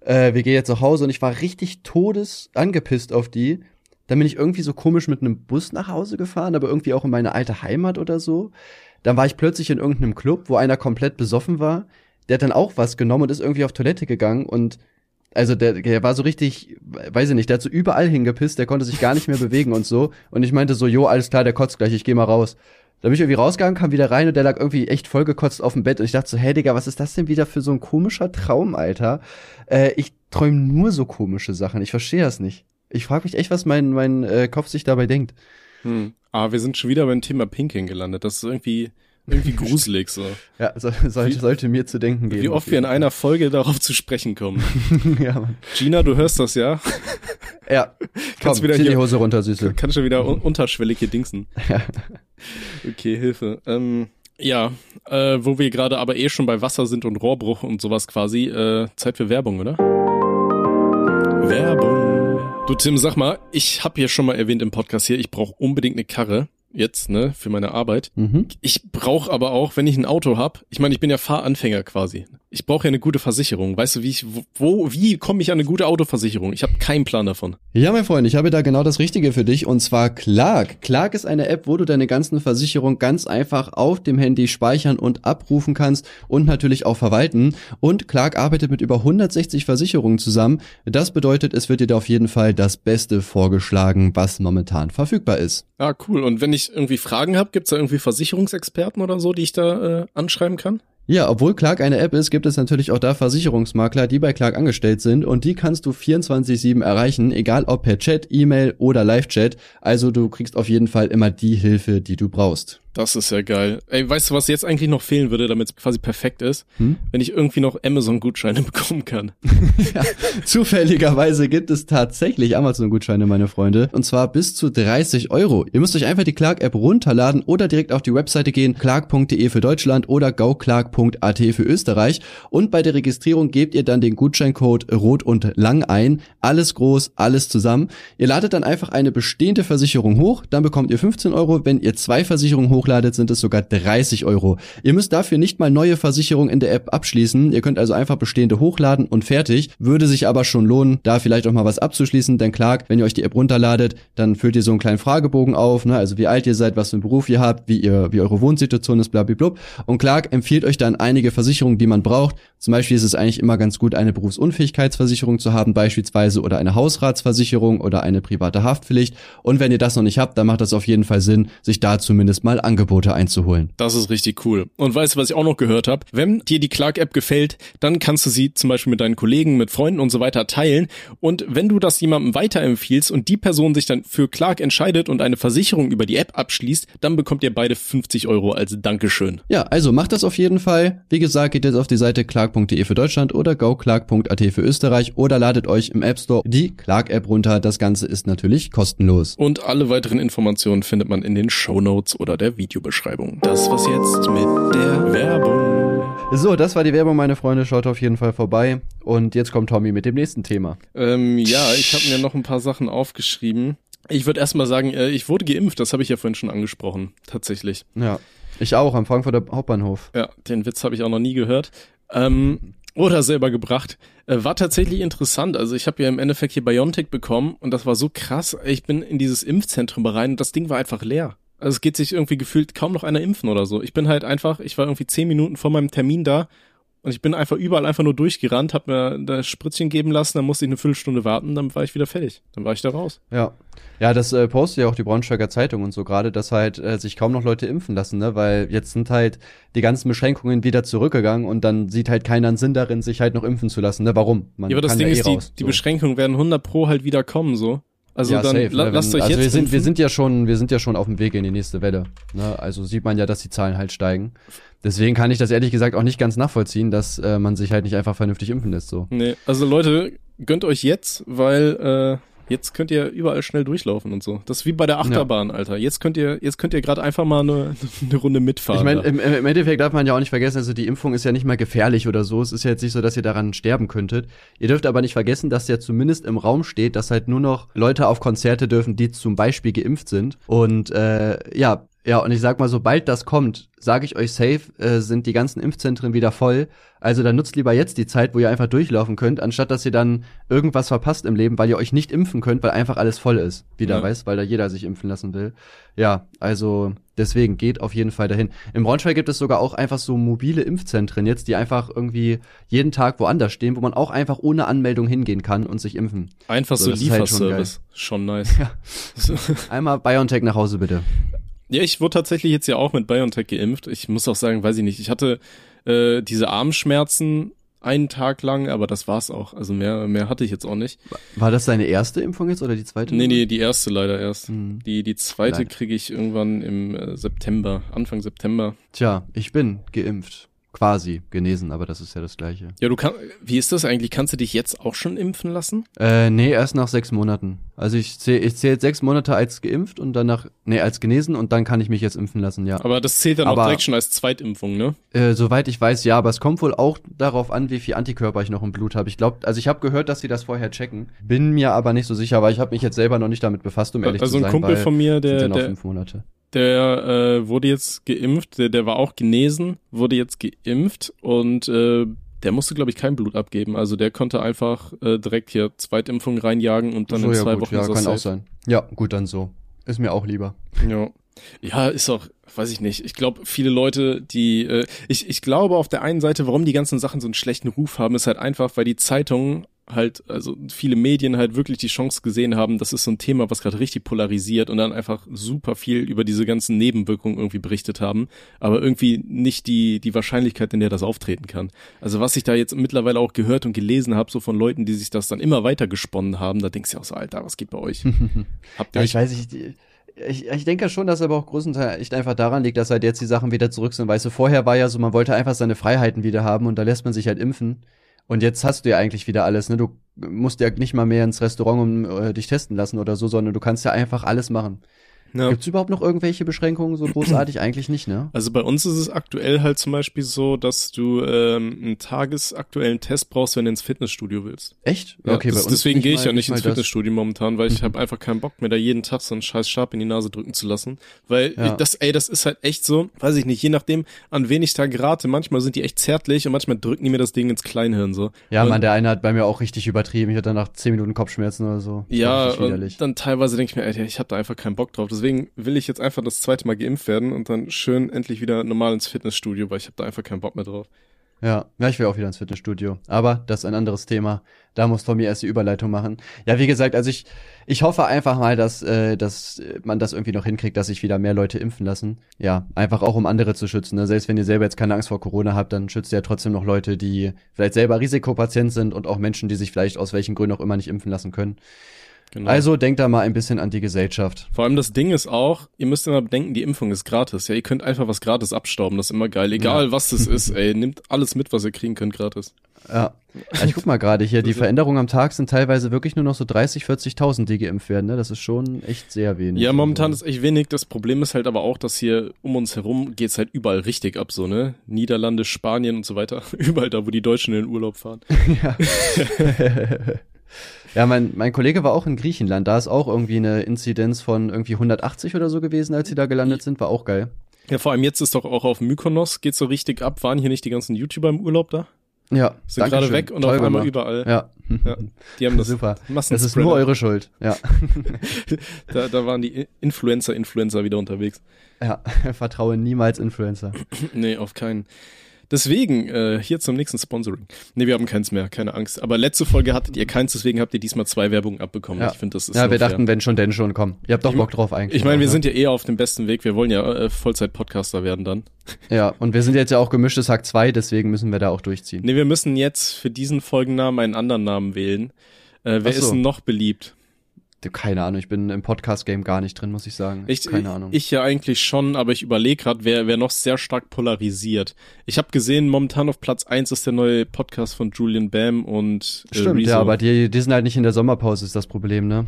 Äh, wir gehen jetzt nach Hause. Und ich war richtig todes angepisst auf die. Dann bin ich irgendwie so komisch mit einem Bus nach Hause gefahren, aber irgendwie auch in meine alte Heimat oder so. Dann war ich plötzlich in irgendeinem Club, wo einer komplett besoffen war. Der hat dann auch was genommen und ist irgendwie auf Toilette gegangen und also der, der war so richtig, weiß ich nicht, der hat so überall hingepisst, der konnte sich gar nicht mehr bewegen und so. Und ich meinte so, jo, alles klar, der kotzt gleich, ich geh mal raus. Da bin ich irgendwie rausgegangen, kam wieder rein und der lag irgendwie echt vollgekotzt auf dem Bett und ich dachte so, hey Digga, was ist das denn wieder für so ein komischer Traum, Alter? Äh, ich träume nur so komische Sachen, ich verstehe das nicht. Ich frage mich echt, was mein, mein äh, Kopf sich dabei denkt. Hm. Aber wir sind schon wieder beim Thema Pinking gelandet. Das ist irgendwie, irgendwie gruselig so. ja, so, sollte, wie, sollte mir zu denken geben. Wie oft wir in einer Folge darauf zu sprechen kommen. ja, Mann. Gina, du hörst das, ja? Ja. Kannst Komm, wieder hier, die Hose runter, Süße. Kannst du wieder un unterschwellig hier dingsen. Ja. Okay, Hilfe. Ähm, ja, äh, wo wir gerade aber eh schon bei Wasser sind und Rohrbruch und sowas quasi, äh, Zeit für Werbung, oder? Werbung. Du Tim, sag mal, ich habe hier schon mal erwähnt im Podcast hier, ich brauche unbedingt eine Karre jetzt, ne, für meine Arbeit. Mhm. Ich brauche aber auch, wenn ich ein Auto hab, ich meine, ich bin ja Fahranfänger quasi. Ich brauche ja eine gute Versicherung. Weißt du, wie ich, wo, wie komme ich an eine gute Autoversicherung? Ich habe keinen Plan davon. Ja, mein Freund, ich habe da genau das Richtige für dich und zwar Clark. Clark ist eine App, wo du deine ganzen Versicherungen ganz einfach auf dem Handy speichern und abrufen kannst und natürlich auch verwalten. Und Clark arbeitet mit über 160 Versicherungen zusammen. Das bedeutet, es wird dir da auf jeden Fall das Beste vorgeschlagen, was momentan verfügbar ist. Ah, cool. Und wenn ich irgendwie Fragen habe, gibt's da irgendwie Versicherungsexperten oder so, die ich da äh, anschreiben kann? Ja, obwohl Clark eine App ist, gibt es natürlich auch da Versicherungsmakler, die bei Clark angestellt sind und die kannst du 24-7 erreichen, egal ob per Chat, E-Mail oder Live-Chat. Also du kriegst auf jeden Fall immer die Hilfe, die du brauchst. Das ist ja geil. Ey, weißt du, was jetzt eigentlich noch fehlen würde, damit es quasi perfekt ist? Hm? Wenn ich irgendwie noch Amazon-Gutscheine bekommen kann. ja, zufälligerweise gibt es tatsächlich Amazon-Gutscheine, meine Freunde. Und zwar bis zu 30 Euro. Ihr müsst euch einfach die Clark-App runterladen oder direkt auf die Webseite gehen, clark.de für Deutschland oder goclark.at für Österreich. Und bei der Registrierung gebt ihr dann den Gutscheincode rot und lang ein. Alles groß, alles zusammen. Ihr ladet dann einfach eine bestehende Versicherung hoch, dann bekommt ihr 15 Euro. Wenn ihr zwei Versicherungen hochladet, sind es sogar 30 Euro. Ihr müsst dafür nicht mal neue Versicherungen in der App abschließen. Ihr könnt also einfach bestehende hochladen und fertig. Würde sich aber schon lohnen, da vielleicht auch mal was abzuschließen, denn klar, wenn ihr euch die App runterladet, dann füllt ihr so einen kleinen Fragebogen auf, ne? also wie alt ihr seid, was für einen Beruf ihr habt, wie ihr, wie eure Wohnsituation ist, blablabla. Und Clark empfiehlt euch dann einige Versicherungen, die man braucht. Zum Beispiel ist es eigentlich immer ganz gut, eine Berufsunfähigkeitsversicherung zu haben, beispielsweise oder eine Hausratsversicherung oder eine private Haftpflicht. Und wenn ihr das noch nicht habt, dann macht das auf jeden Fall Sinn, sich da zumindest mal Angebote einzuholen. Das ist richtig cool. Und weißt du, was ich auch noch gehört habe? Wenn dir die Clark-App gefällt, dann kannst du sie zum Beispiel mit deinen Kollegen, mit Freunden und so weiter teilen. Und wenn du das jemandem weiterempfiehlst und die Person sich dann für Clark entscheidet und eine Versicherung über die App abschließt, dann bekommt ihr beide 50 Euro als Dankeschön. Ja, also macht das auf jeden Fall. Wie gesagt, geht jetzt auf die Seite clark.de für Deutschland oder goclark.at für Österreich oder ladet euch im App Store die Clark-App runter. Das Ganze ist natürlich kostenlos. Und alle weiteren Informationen findet man in den Show Notes oder der Videobeschreibung. Das was jetzt mit der Werbung. So, das war die Werbung, meine Freunde. Schaut auf jeden Fall vorbei. Und jetzt kommt Tommy mit dem nächsten Thema. Ähm, ja, ich habe mir noch ein paar Sachen aufgeschrieben. Ich würde erstmal sagen, äh, ich wurde geimpft, das habe ich ja vorhin schon angesprochen, tatsächlich. Ja, ich auch am Frankfurter Hauptbahnhof. Ja, den Witz habe ich auch noch nie gehört. Ähm, oder selber gebracht. Äh, war tatsächlich interessant. Also ich habe ja im Endeffekt hier Biontech bekommen und das war so krass. Ich bin in dieses Impfzentrum rein und das Ding war einfach leer. Also es geht sich irgendwie gefühlt kaum noch einer impfen oder so. Ich bin halt einfach, ich war irgendwie zehn Minuten vor meinem Termin da und ich bin einfach überall einfach nur durchgerannt, hab mir das Spritzchen geben lassen, dann musste ich eine Viertelstunde warten, dann war ich wieder fertig. Dann war ich da raus. Ja. Ja, das äh, postet ja auch die Braunschweiger Zeitung und so gerade, dass halt äh, sich kaum noch Leute impfen lassen, ne? Weil jetzt sind halt die ganzen Beschränkungen wieder zurückgegangen und dann sieht halt keiner einen Sinn darin, sich halt noch impfen zu lassen, ne? Warum? Man ja, aber das Ding ja eh ist, raus, die, so. die Beschränkungen werden 100 pro halt wieder kommen, so. Also ja, dann safe, la ne? lasst euch also jetzt. Wir sind, wir sind ja schon, wir sind ja schon auf dem Weg in die nächste Welle. Ne? Also sieht man ja, dass die Zahlen halt steigen. Deswegen kann ich das ehrlich gesagt auch nicht ganz nachvollziehen, dass äh, man sich halt nicht einfach vernünftig impfen lässt. So. Nee, also Leute, gönnt euch jetzt, weil äh, Jetzt könnt ihr überall schnell durchlaufen und so. Das ist wie bei der Achterbahn, ja. Alter. Jetzt könnt ihr, jetzt könnt ihr gerade einfach mal eine, eine Runde mitfahren. Ich meine, im, im, Endeffekt darf man ja auch nicht vergessen, also die Impfung ist ja nicht mal gefährlich oder so. Es ist ja jetzt nicht so, dass ihr daran sterben könntet. Ihr dürft aber nicht vergessen, dass ja zumindest im Raum steht, dass halt nur noch Leute auf Konzerte dürfen, die zum Beispiel geimpft sind. Und äh, ja, ja, und ich sag mal, sobald das kommt, sage ich euch safe, äh, sind die ganzen Impfzentren wieder voll. Also dann nutzt lieber jetzt die Zeit, wo ihr einfach durchlaufen könnt, anstatt dass ihr dann irgendwas verpasst im Leben, weil ihr euch nicht impfen könnt, weil einfach alles voll ist. Wieder, ja. weißt, weil da jeder sich impfen lassen will. Ja, also deswegen geht auf jeden Fall dahin. Im Braunschweig gibt es sogar auch einfach so mobile Impfzentren jetzt, die einfach irgendwie jeden Tag woanders stehen, wo man auch einfach ohne Anmeldung hingehen kann und sich impfen. Einfach so, so Lieferservice. Halt schon, schon, nice. Ja. Einmal BioNTech nach Hause bitte. Ja, ich wurde tatsächlich jetzt ja auch mit BioNTech geimpft. Ich muss auch sagen, weiß ich nicht, ich hatte äh, diese Armschmerzen einen Tag lang, aber das war's auch. Also mehr, mehr hatte ich jetzt auch nicht. War das deine erste Impfung jetzt oder die zweite? Nee, nee, die erste leider erst. Hm. Die, die zweite kriege ich irgendwann im äh, September, Anfang September. Tja, ich bin geimpft quasi genesen, aber das ist ja das Gleiche. Ja, du kannst, wie ist das eigentlich? Kannst du dich jetzt auch schon impfen lassen? Äh, nee, erst nach sechs Monaten. Also ich zähle ich zähl jetzt sechs Monate als geimpft und danach, nee, als genesen und dann kann ich mich jetzt impfen lassen, ja. Aber das zählt dann aber, auch direkt schon als Zweitimpfung, ne? Äh, soweit ich weiß, ja, aber es kommt wohl auch darauf an, wie viel Antikörper ich noch im Blut habe. Ich glaube, also ich habe gehört, dass sie das vorher checken. Bin mir aber nicht so sicher, weil ich habe mich jetzt selber noch nicht damit befasst, um ehrlich also zu sein. Also ein Kumpel von mir, der, der, fünf Monate der äh, wurde jetzt geimpft, der, der war auch genesen, wurde jetzt geimpft und äh, der musste, glaube ich, kein Blut abgeben. Also der konnte einfach äh, direkt hier Zweitimpfung reinjagen und dann so, in zwei ja, gut, Wochen ja, kann safe. auch sein. Ja, gut, dann so. Ist mir auch lieber. Ja. Ja, ist auch, weiß ich nicht. Ich glaube, viele Leute, die, äh, ich, ich glaube auf der einen Seite, warum die ganzen Sachen so einen schlechten Ruf haben, ist halt einfach, weil die Zeitungen halt, also viele Medien halt wirklich die Chance gesehen haben, das ist so ein Thema, was gerade richtig polarisiert und dann einfach super viel über diese ganzen Nebenwirkungen irgendwie berichtet haben, aber irgendwie nicht die, die Wahrscheinlichkeit, in der das auftreten kann. Also was ich da jetzt mittlerweile auch gehört und gelesen habe, so von Leuten, die sich das dann immer weiter gesponnen haben, da denkst du ja auch so, Alter, was geht bei euch? Habt ihr ja, ich weiß nicht, ich, ich denke schon, dass aber auch größtenteils echt einfach daran liegt, dass halt jetzt die Sachen wieder zurück sind. Weißt du, vorher war ja so, man wollte einfach seine Freiheiten wieder haben und da lässt man sich halt impfen. Und jetzt hast du ja eigentlich wieder alles, ne? Du musst ja nicht mal mehr ins Restaurant um äh, dich testen lassen oder so, sondern du kannst ja einfach alles machen. Ja. Gibt es überhaupt noch irgendwelche Beschränkungen so großartig? Eigentlich nicht, ne? Also bei uns ist es aktuell halt zum Beispiel so, dass du ähm, einen tagesaktuellen Test brauchst, wenn du ins Fitnessstudio willst. Echt? Ja, okay, das, deswegen gehe ich ja nicht ins Fitnessstudio momentan, weil ich mhm. habe einfach keinen Bock mehr, da jeden Tag so einen scheiß Stab in die Nase drücken zu lassen. Weil ja. das, ey, das ist halt echt so, weiß ich nicht, je nachdem, an wen ich da gerate, manchmal sind die echt zärtlich und manchmal drücken die mir das Ding ins Kleinhirn so. Ja, und, man, der eine hat bei mir auch richtig übertrieben. Ich hatte nach zehn Minuten Kopfschmerzen oder so. Ja, und dann teilweise denke ich mir, ey, ich habe da einfach keinen Bock drauf. Deswegen will ich jetzt einfach das zweite Mal geimpft werden und dann schön endlich wieder normal ins Fitnessstudio, weil ich habe da einfach keinen Bock mehr drauf. Ja, ja, ich will auch wieder ins Fitnessstudio. Aber das ist ein anderes Thema. Da muss Tommy erst die Überleitung machen. Ja, wie gesagt, also ich, ich hoffe einfach mal, dass, äh, dass man das irgendwie noch hinkriegt, dass sich wieder mehr Leute impfen lassen. Ja, einfach auch um andere zu schützen. Ne? Selbst wenn ihr selber jetzt keine Angst vor Corona habt, dann schützt ihr ja trotzdem noch Leute, die vielleicht selber Risikopatient sind und auch Menschen, die sich vielleicht aus welchen Gründen auch immer nicht impfen lassen können. Genau. Also denkt da mal ein bisschen an die Gesellschaft. Vor allem das Ding ist auch, ihr müsst immer bedenken, die Impfung ist gratis. Ja, ihr könnt einfach was gratis abstauben, das ist immer geil. Egal ja. was das ist, ey, nehmt alles mit, was ihr kriegen könnt, gratis. Ja. Ich guck mal gerade hier, die Veränderungen am Tag sind teilweise wirklich nur noch so 30, 40.000, die geimpft werden. Ne? Das ist schon echt sehr wenig. Ja, momentan ist echt wenig. Das Problem ist halt aber auch, dass hier um uns herum geht's halt überall richtig ab, so, ne? Niederlande, Spanien und so weiter. Überall da, wo die Deutschen in den Urlaub fahren. Ja. Ja, mein, mein Kollege war auch in Griechenland. Da ist auch irgendwie eine Inzidenz von irgendwie 180 oder so gewesen, als sie da gelandet sind. War auch geil. Ja, vor allem jetzt ist doch auch auf Mykonos geht so richtig ab. Waren hier nicht die ganzen YouTuber im Urlaub da? Ja. Sind gerade weg und Toll auf einmal überall. Ja. ja. Die haben das super. Das ist nur eure Schuld. Ja. da, da waren die Influencer, Influencer wieder unterwegs. Ja, vertraue niemals Influencer. nee, auf keinen. Deswegen, äh, hier zum nächsten Sponsoring. Nee, wir haben keins mehr, keine Angst. Aber letzte Folge hattet ihr keins, deswegen habt ihr diesmal zwei Werbungen abbekommen. Ja. Ich finde, das ist Ja, wir dachten, wenn schon, denn schon, komm. Ihr habt doch Bock drauf eigentlich. Ich meine, wir ja. sind ja eher auf dem besten Weg. Wir wollen ja äh, Vollzeit-Podcaster werden dann. Ja, und wir sind jetzt ja auch gemischtes Hack 2, deswegen müssen wir da auch durchziehen. Nee, wir müssen jetzt für diesen Folgennamen einen anderen Namen wählen. Äh, wer so. ist denn noch beliebt? Keine Ahnung, ich bin im Podcast-Game gar nicht drin, muss ich sagen. Ich, keine Ahnung. Ich ja eigentlich schon, aber ich überlege gerade, wer, wer noch sehr stark polarisiert. Ich habe gesehen, momentan auf Platz eins ist der neue Podcast von Julian Bam und äh, Stimmt, Rezo. ja, aber die, die sind halt nicht in der Sommerpause, ist das Problem, ne?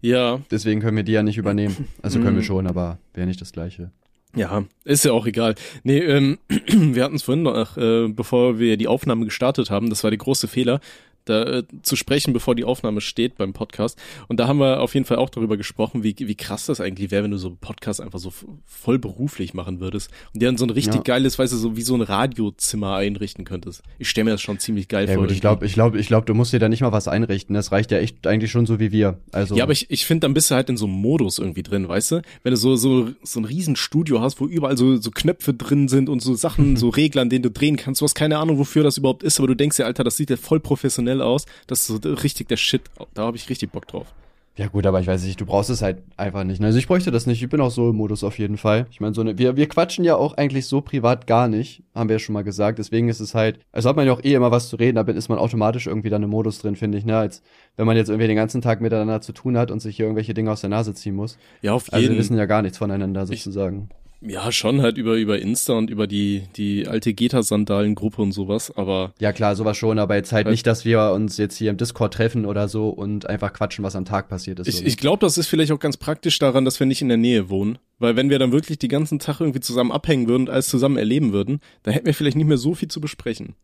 Ja. Deswegen können wir die ja nicht übernehmen. Also können wir mhm. schon, aber wäre nicht das Gleiche. Ja, ist ja auch egal. Nee, ähm, wir hatten es vorhin noch, äh, bevor wir die Aufnahme gestartet haben, das war der große Fehler da äh, zu sprechen, bevor die Aufnahme steht beim Podcast. Und da haben wir auf jeden Fall auch darüber gesprochen, wie, wie krass das eigentlich wäre, wenn du so einen Podcast einfach so voll beruflich machen würdest und dir dann so ein richtig ja. geiles, weißt du, so wie so ein Radiozimmer einrichten könntest. Ich stelle mir das schon ziemlich geil ja, vor. Gut, ich glaube, ich glaube, ich glaube, du musst dir da nicht mal was einrichten. Das reicht ja echt eigentlich schon so wie wir. Also ja, aber ich, ich finde, dann bist du halt in so einem Modus irgendwie drin, weißt du? Wenn du so so so ein Riesenstudio hast, wo überall so so Knöpfe drin sind und so Sachen, so Regler, an denen du drehen kannst. Du hast keine Ahnung, wofür das überhaupt ist, aber du denkst ja, Alter, das sieht ja voll professionell aus. Das ist so richtig der Shit. Da habe ich richtig Bock drauf. Ja gut, aber ich weiß nicht, du brauchst es halt einfach nicht. Also ich bräuchte das nicht. Ich bin auch so im Modus auf jeden Fall. Ich meine, so eine, wir, wir quatschen ja auch eigentlich so privat gar nicht, haben wir ja schon mal gesagt. Deswegen ist es halt, also hat man ja auch eh immer was zu reden, damit ist man automatisch irgendwie dann im Modus drin, finde ich, ne? Als wenn man jetzt irgendwie den ganzen Tag miteinander zu tun hat und sich hier irgendwelche Dinge aus der Nase ziehen muss. Ja, auf jeden Fall. Also wir wissen ja gar nichts voneinander sozusagen. Ich ja, schon halt über, über Insta und über die, die alte Geta-Sandalen-Gruppe und sowas, aber. Ja, klar, sowas schon, aber jetzt halt, halt nicht, dass wir uns jetzt hier im Discord treffen oder so und einfach quatschen, was am Tag passiert ist. Ich, ich glaube, das ist vielleicht auch ganz praktisch daran, dass wir nicht in der Nähe wohnen. Weil wenn wir dann wirklich die ganzen Tag irgendwie zusammen abhängen würden und alles zusammen erleben würden, dann hätten wir vielleicht nicht mehr so viel zu besprechen.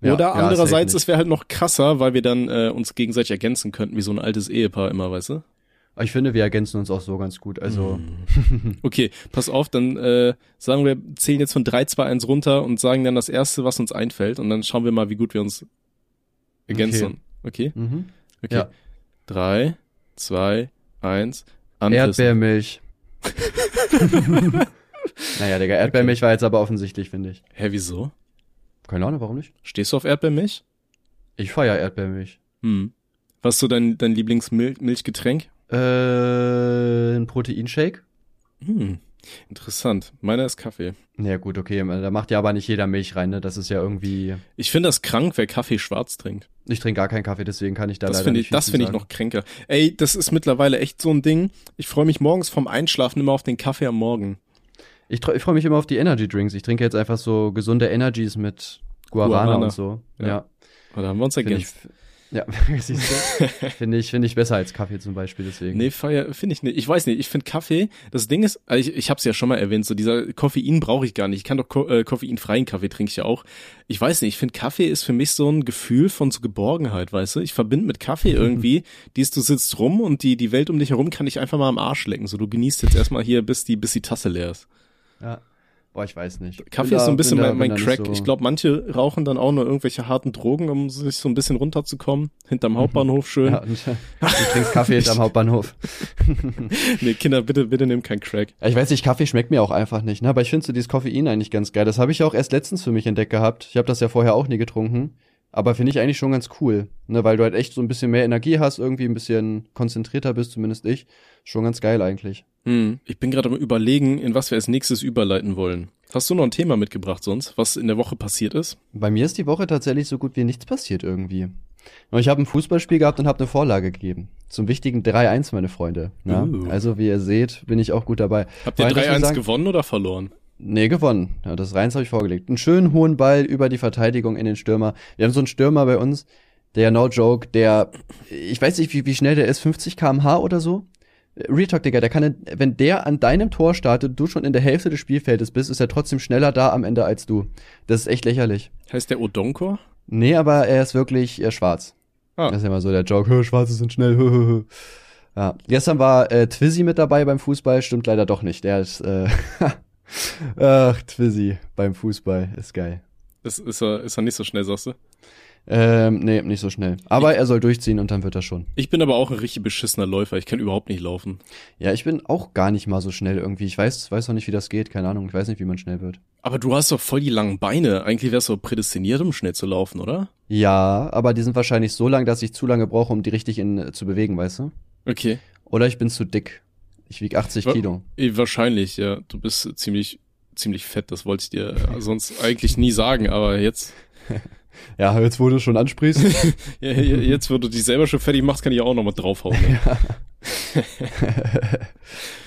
Oder ja, andererseits, es wäre halt noch krasser, weil wir dann äh, uns gegenseitig ergänzen könnten, wie so ein altes Ehepaar immer, weißt du? Ich finde, wir ergänzen uns auch so ganz gut. Also. Mm. Okay, pass auf, dann äh, sagen wir, zählen jetzt von 3, 2, 1 runter und sagen dann das Erste, was uns einfällt. Und dann schauen wir mal, wie gut wir uns ergänzen. Okay? Okay. Mhm. okay. Ja. 3, 2, 1. Erdbeermilch. naja, Digga, Erdbeermilch okay. war jetzt aber offensichtlich, finde ich. Hä, wieso? Keine Ahnung, warum nicht? Stehst du auf Erdbeermilch? Ich feier Erdbeermilch. Hm. Was ist so dein, dein Lieblingsmilchgetränk? Äh, ein Proteinshake. Hm. Interessant. Meiner ist Kaffee. Ja gut, okay. Da macht ja aber nicht jeder Milch rein, ne? Das ist ja irgendwie. Ich finde das krank, wer Kaffee schwarz trinkt. Ich trinke gar keinen Kaffee, deswegen kann ich da das leider ich, Das finde ich noch kränker. Ey, das ist mittlerweile echt so ein Ding. Ich freue mich morgens vom Einschlafen immer auf den Kaffee am Morgen. Ich, ich freue mich immer auf die Energy Drinks. Ich trinke jetzt einfach so gesunde Energies mit Guarana, Guarana. und so. Ja. ja. Da haben wir uns ergänzt. Ja, siehst du? finde ich, finde ich besser als Kaffee zum Beispiel, deswegen. Nee, Feier finde ich nicht. Ich weiß nicht, ich finde Kaffee, das Ding ist, also ich, ich habe es ja schon mal erwähnt, so dieser Koffein brauche ich gar nicht. Ich kann doch ko äh, koffeinfreien Kaffee trinke ich ja auch. Ich weiß nicht, ich finde Kaffee ist für mich so ein Gefühl von so Geborgenheit, weißt du? Ich verbinde mit Kaffee irgendwie, dies, du sitzt rum und die, die Welt um dich herum kann ich einfach mal am Arsch lecken. So, du genießt jetzt erstmal hier, bis die, bis die Tasse leer ist. Ja. Boah, ich weiß nicht. Kaffee bin ist so ein bisschen mein, mein Crack. So ich glaube, manche rauchen dann auch nur irgendwelche harten Drogen, um sich so ein bisschen runterzukommen. Hinterm Hauptbahnhof schön. Ja, und, du trinkst Kaffee hinterm Hauptbahnhof. nee, Kinder, bitte, bitte nimm kein Crack. Ich weiß nicht, Kaffee schmeckt mir auch einfach nicht, ne? Aber ich finde so dieses Koffein eigentlich ganz geil. Das habe ich auch erst letztens für mich entdeckt gehabt. Ich habe das ja vorher auch nie getrunken. Aber finde ich eigentlich schon ganz cool, ne, weil du halt echt so ein bisschen mehr Energie hast, irgendwie ein bisschen konzentrierter bist, zumindest ich. Schon ganz geil eigentlich. Hm. Ich bin gerade am überlegen, in was wir als nächstes überleiten wollen. Hast du noch ein Thema mitgebracht sonst, was in der Woche passiert ist? Bei mir ist die Woche tatsächlich so gut wie nichts passiert irgendwie. Ich habe ein Fußballspiel gehabt und habe eine Vorlage gegeben. Zum wichtigen 3-1, meine Freunde. Ja? Uh. Also wie ihr seht, bin ich auch gut dabei. Habt ihr 3-1 gewonnen oder verloren? Nee, gewonnen. Ja, das Reins habe ich vorgelegt. Einen schönen hohen Ball über die Verteidigung in den Stürmer. Wir haben so einen Stürmer bei uns, der no joke, der, ich weiß nicht, wie, wie schnell der ist, 50 kmh oder so. Retalk, Digga, der kann, wenn der an deinem Tor startet, du schon in der Hälfte des Spielfeldes bist, ist er trotzdem schneller da am Ende als du. Das ist echt lächerlich. Heißt der Odonkor? Nee, aber er ist wirklich äh, schwarz. Ah. Das ist ja immer so der Joke, Schwarze sind schnell. Hö, hö, hö. Ja. Gestern war äh, Twizzy mit dabei beim Fußball, stimmt leider doch nicht. Der ist, äh, ach, Twizzy beim Fußball, ist geil. Ist, ist, er, ist er nicht so schnell, sagst du? Ähm, nee, nicht so schnell. Aber ich, er soll durchziehen und dann wird er schon. Ich bin aber auch ein richtig beschissener Läufer. Ich kann überhaupt nicht laufen. Ja, ich bin auch gar nicht mal so schnell irgendwie. Ich weiß, weiß noch nicht, wie das geht. Keine Ahnung. Ich weiß nicht, wie man schnell wird. Aber du hast doch voll die langen Beine. Eigentlich wärst du prädestiniert, um schnell zu laufen, oder? Ja, aber die sind wahrscheinlich so lang, dass ich zu lange brauche, um die richtig in, zu bewegen, weißt du? Okay. Oder ich bin zu dick. Ich wieg 80 Wa Kilo. Wahrscheinlich, ja. Du bist ziemlich, ziemlich fett. Das wollte ich dir sonst eigentlich nie sagen, aber jetzt. Ja, jetzt wo du schon ansprichst. ja, jetzt, wo du dich selber schon fertig machst, kann ich auch nochmal draufhauen. Ne? ja.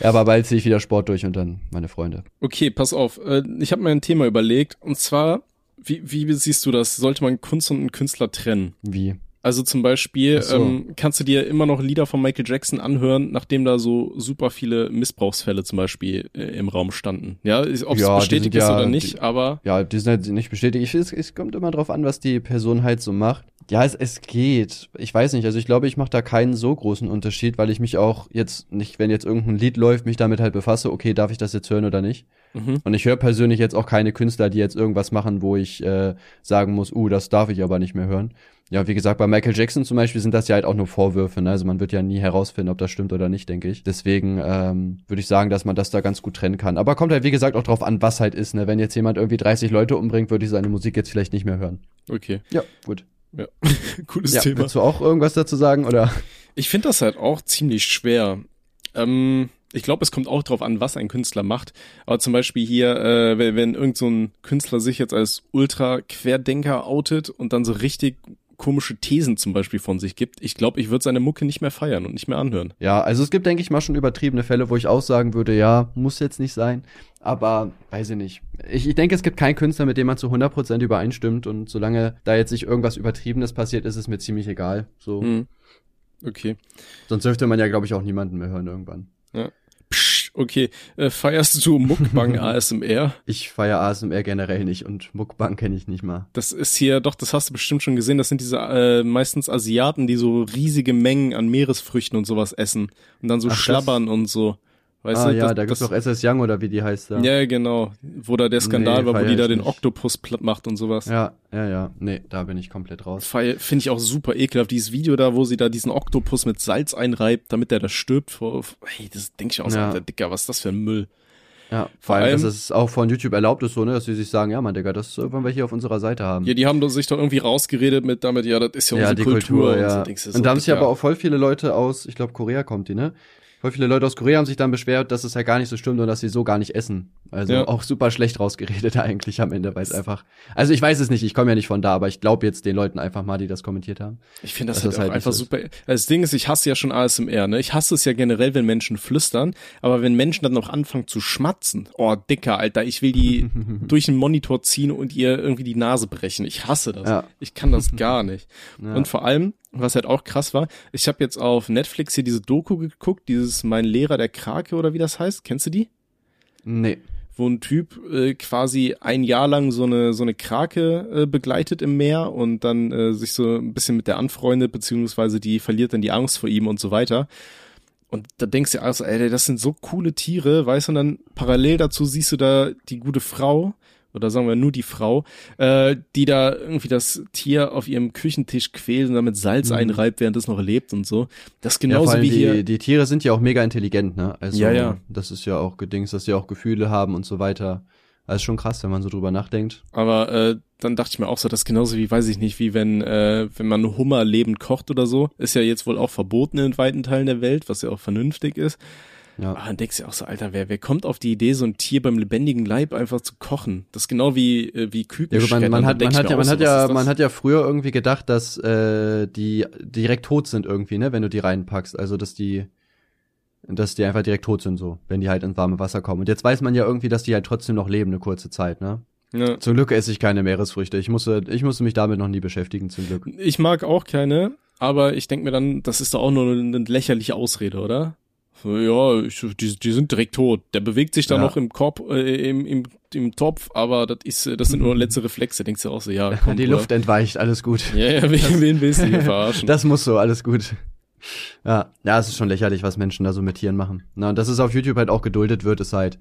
ja, aber bald ziehe ich wieder Sport durch und dann meine Freunde. Okay, pass auf. Äh, ich habe mir ein Thema überlegt und zwar, wie, wie siehst du das? Sollte man Kunst und einen Künstler trennen? Wie? Also zum Beispiel so. ähm, kannst du dir immer noch Lieder von Michael Jackson anhören, nachdem da so super viele Missbrauchsfälle zum Beispiel äh, im Raum standen. Ja, ob es ja, bestätigt ist ja, oder nicht, die, aber. Ja, die sind halt nicht bestätigt. Es, es kommt immer drauf an, was die Person halt so macht. Ja, es, es geht. Ich weiß nicht. Also ich glaube, ich mache da keinen so großen Unterschied, weil ich mich auch jetzt nicht, wenn jetzt irgendein Lied läuft, mich damit halt befasse, okay, darf ich das jetzt hören oder nicht? Mhm. Und ich höre persönlich jetzt auch keine Künstler, die jetzt irgendwas machen, wo ich äh, sagen muss, uh, das darf ich aber nicht mehr hören ja, wie gesagt, bei Michael Jackson zum Beispiel sind das ja halt auch nur Vorwürfe. Ne? Also man wird ja nie herausfinden, ob das stimmt oder nicht, denke ich. Deswegen ähm, würde ich sagen, dass man das da ganz gut trennen kann. Aber kommt halt, wie gesagt, auch drauf an, was halt ist. Ne? Wenn jetzt jemand irgendwie 30 Leute umbringt, würde ich seine Musik jetzt vielleicht nicht mehr hören. Okay. Ja, gut. Ja, cooles ja, Thema. Willst du auch irgendwas dazu sagen, oder? Ich finde das halt auch ziemlich schwer. Ähm, ich glaube, es kommt auch drauf an, was ein Künstler macht. Aber zum Beispiel hier, äh, wenn, wenn irgend so ein Künstler sich jetzt als Ultra-Querdenker outet und dann so richtig komische Thesen zum Beispiel von sich gibt, ich glaube, ich würde seine Mucke nicht mehr feiern und nicht mehr anhören. Ja, also es gibt, denke ich mal, schon übertriebene Fälle, wo ich auch sagen würde, ja, muss jetzt nicht sein. Aber weiß ich nicht. Ich, ich denke, es gibt keinen Künstler, mit dem man zu 100% übereinstimmt. Und solange da jetzt nicht irgendwas Übertriebenes passiert, ist es mir ziemlich egal. So. Hm. Okay. Sonst dürfte man ja, glaube ich, auch niemanden mehr hören irgendwann. Ja. Okay, äh, feierst du Muckbang ASMR? Ich feier ASMR generell nicht und Muckbang kenne ich nicht mal. Das ist hier, doch, das hast du bestimmt schon gesehen, das sind diese äh, meistens Asiaten, die so riesige Mengen an Meeresfrüchten und sowas essen und dann so Ach, schlabbern und so. Weißt ah, du, ja, das, da gibt's doch SS Young oder wie die heißt da. Ja, genau. Wo da der Skandal nee, war, wo die da den nicht. Oktopus platt macht und sowas. Ja, ja, ja. Nee, da bin ich komplett raus. Finde ich auch super ekelhaft. Dieses Video da, wo sie da diesen Oktopus mit Salz einreibt, damit der da stirbt. Vor, hey, das denke ich auch so, ja. Alter, Dicker, was ist das für ein Müll? Ja, vor, allem, dass es auch von YouTube erlaubt ist, so, ne, dass sie sich sagen, ja, man, Digga, das wollen wir hier auf unserer Seite haben. Ja, die haben sich doch irgendwie rausgeredet mit damit, ja, das ist ja, ja unsere Kultur. Kultur ja. Und, so, und da haben sich aber auch voll viele Leute aus, ich glaube, Korea kommt die, ne? Voll viele Leute aus Korea haben sich dann beschwert, dass es ja gar nicht so stimmt und dass sie so gar nicht essen. Also ja. auch super schlecht rausgeredet eigentlich am Ende, weil es einfach. Also ich weiß es nicht, ich komme ja nicht von da, aber ich glaube jetzt den Leuten einfach mal, die das kommentiert haben. Ich finde das, halt, das halt einfach super. Das Ding ist, ich hasse ja schon ASMR, ne? Ich hasse es ja generell, wenn Menschen flüstern, aber wenn Menschen dann noch anfangen zu schmatzen, oh dicker, Alter, ich will die durch den Monitor ziehen und ihr irgendwie die Nase brechen. Ich hasse das. Ja. Ich kann das gar nicht. Ja. Und vor allem, was halt auch krass war, ich habe jetzt auf Netflix hier diese Doku geguckt, dieses Mein Lehrer der Krake oder wie das heißt. Kennst du die? Nee. Wo ein Typ äh, quasi ein Jahr lang so eine so eine Krake äh, begleitet im Meer und dann äh, sich so ein bisschen mit der anfreundet, beziehungsweise die verliert dann die Angst vor ihm und so weiter. Und da denkst du also, ey, das sind so coole Tiere, weißt du, und dann parallel dazu siehst du da die gute Frau, oder sagen wir nur die Frau, äh, die da irgendwie das Tier auf ihrem Küchentisch quält und damit Salz mhm. einreibt, während es noch lebt und so. Das ist genauso ja, wie die, hier. Die Tiere sind ja auch mega intelligent, ne? Also, ja, ja. das ist ja auch gedings, dass sie auch Gefühle haben und so weiter. Das ist schon krass, wenn man so drüber nachdenkt. Aber äh, dann dachte ich mir auch so, das ist genauso wie, weiß ich nicht, wie wenn, äh, wenn man Hummer lebend kocht oder so. Ist ja jetzt wohl auch verboten in weiten Teilen der Welt, was ja auch vernünftig ist. Ja. Aber dann denkst du auch so, Alter, wer, wer kommt auf die Idee, so ein Tier beim lebendigen Leib einfach zu kochen? Das ist genau wie, äh, wie Küken. Ja, man, man, hat, man hat ja, man hat ja, man hat ja früher irgendwie gedacht, dass äh, die direkt tot sind irgendwie, ne, wenn du die reinpackst. Also dass die dass die einfach direkt tot sind, so, wenn die halt ins warme Wasser kommen. Und jetzt weiß man ja irgendwie, dass die halt trotzdem noch leben, eine kurze Zeit, ne? Ja. Zum Glück esse ich keine Meeresfrüchte. Ich musste, ich musste mich damit noch nie beschäftigen, zum Glück. Ich mag auch keine, aber ich denke mir dann, das ist doch auch nur eine lächerliche Ausrede, oder? Ja, ich, die, die sind direkt tot. Der bewegt sich da ja. noch im Korb, äh, im, im, im Topf, aber das ist, das sind nur letzte Reflexe. Denkst du auch so, ja, komm, Die Luft entweicht, alles gut. Ja, ja, wen, wen willst du hier verarschen? Das muss so, alles gut. Ja, ja, es ist schon lächerlich, was Menschen da so mit Tieren machen. Na, und dass es auf YouTube halt auch geduldet wird, ist halt,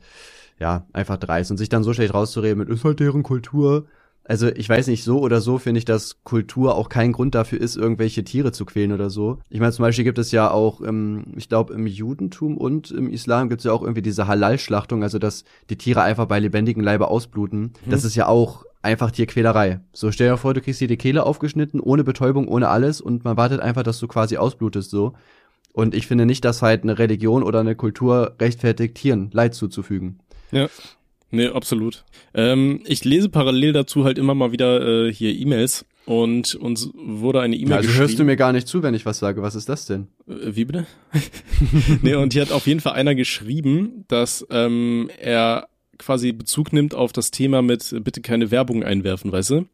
ja, einfach dreist. Und sich dann so schlecht rauszureden mit, ist halt deren Kultur. Also ich weiß nicht, so oder so finde ich, dass Kultur auch kein Grund dafür ist, irgendwelche Tiere zu quälen oder so. Ich meine, zum Beispiel gibt es ja auch, ähm, ich glaube, im Judentum und im Islam gibt es ja auch irgendwie diese Halal-Schlachtung, also dass die Tiere einfach bei lebendigen Leibe ausbluten. Mhm. Das ist ja auch einfach Tierquälerei. So, stell dir vor, du kriegst dir die Kehle aufgeschnitten, ohne Betäubung, ohne alles und man wartet einfach, dass du quasi ausblutest, so. Und ich finde nicht, dass halt eine Religion oder eine Kultur rechtfertigt, Tieren Leid zuzufügen. Ja. Nee, absolut. Ähm, ich lese parallel dazu halt immer mal wieder äh, hier E-Mails und uns wurde eine E-Mail ja, also hörst du mir gar nicht zu, wenn ich was sage. Was ist das denn? Äh, wie bitte? nee, und hier hat auf jeden Fall einer geschrieben, dass ähm, er quasi Bezug nimmt auf das Thema mit äh, bitte keine Werbung einwerfen, weißt du?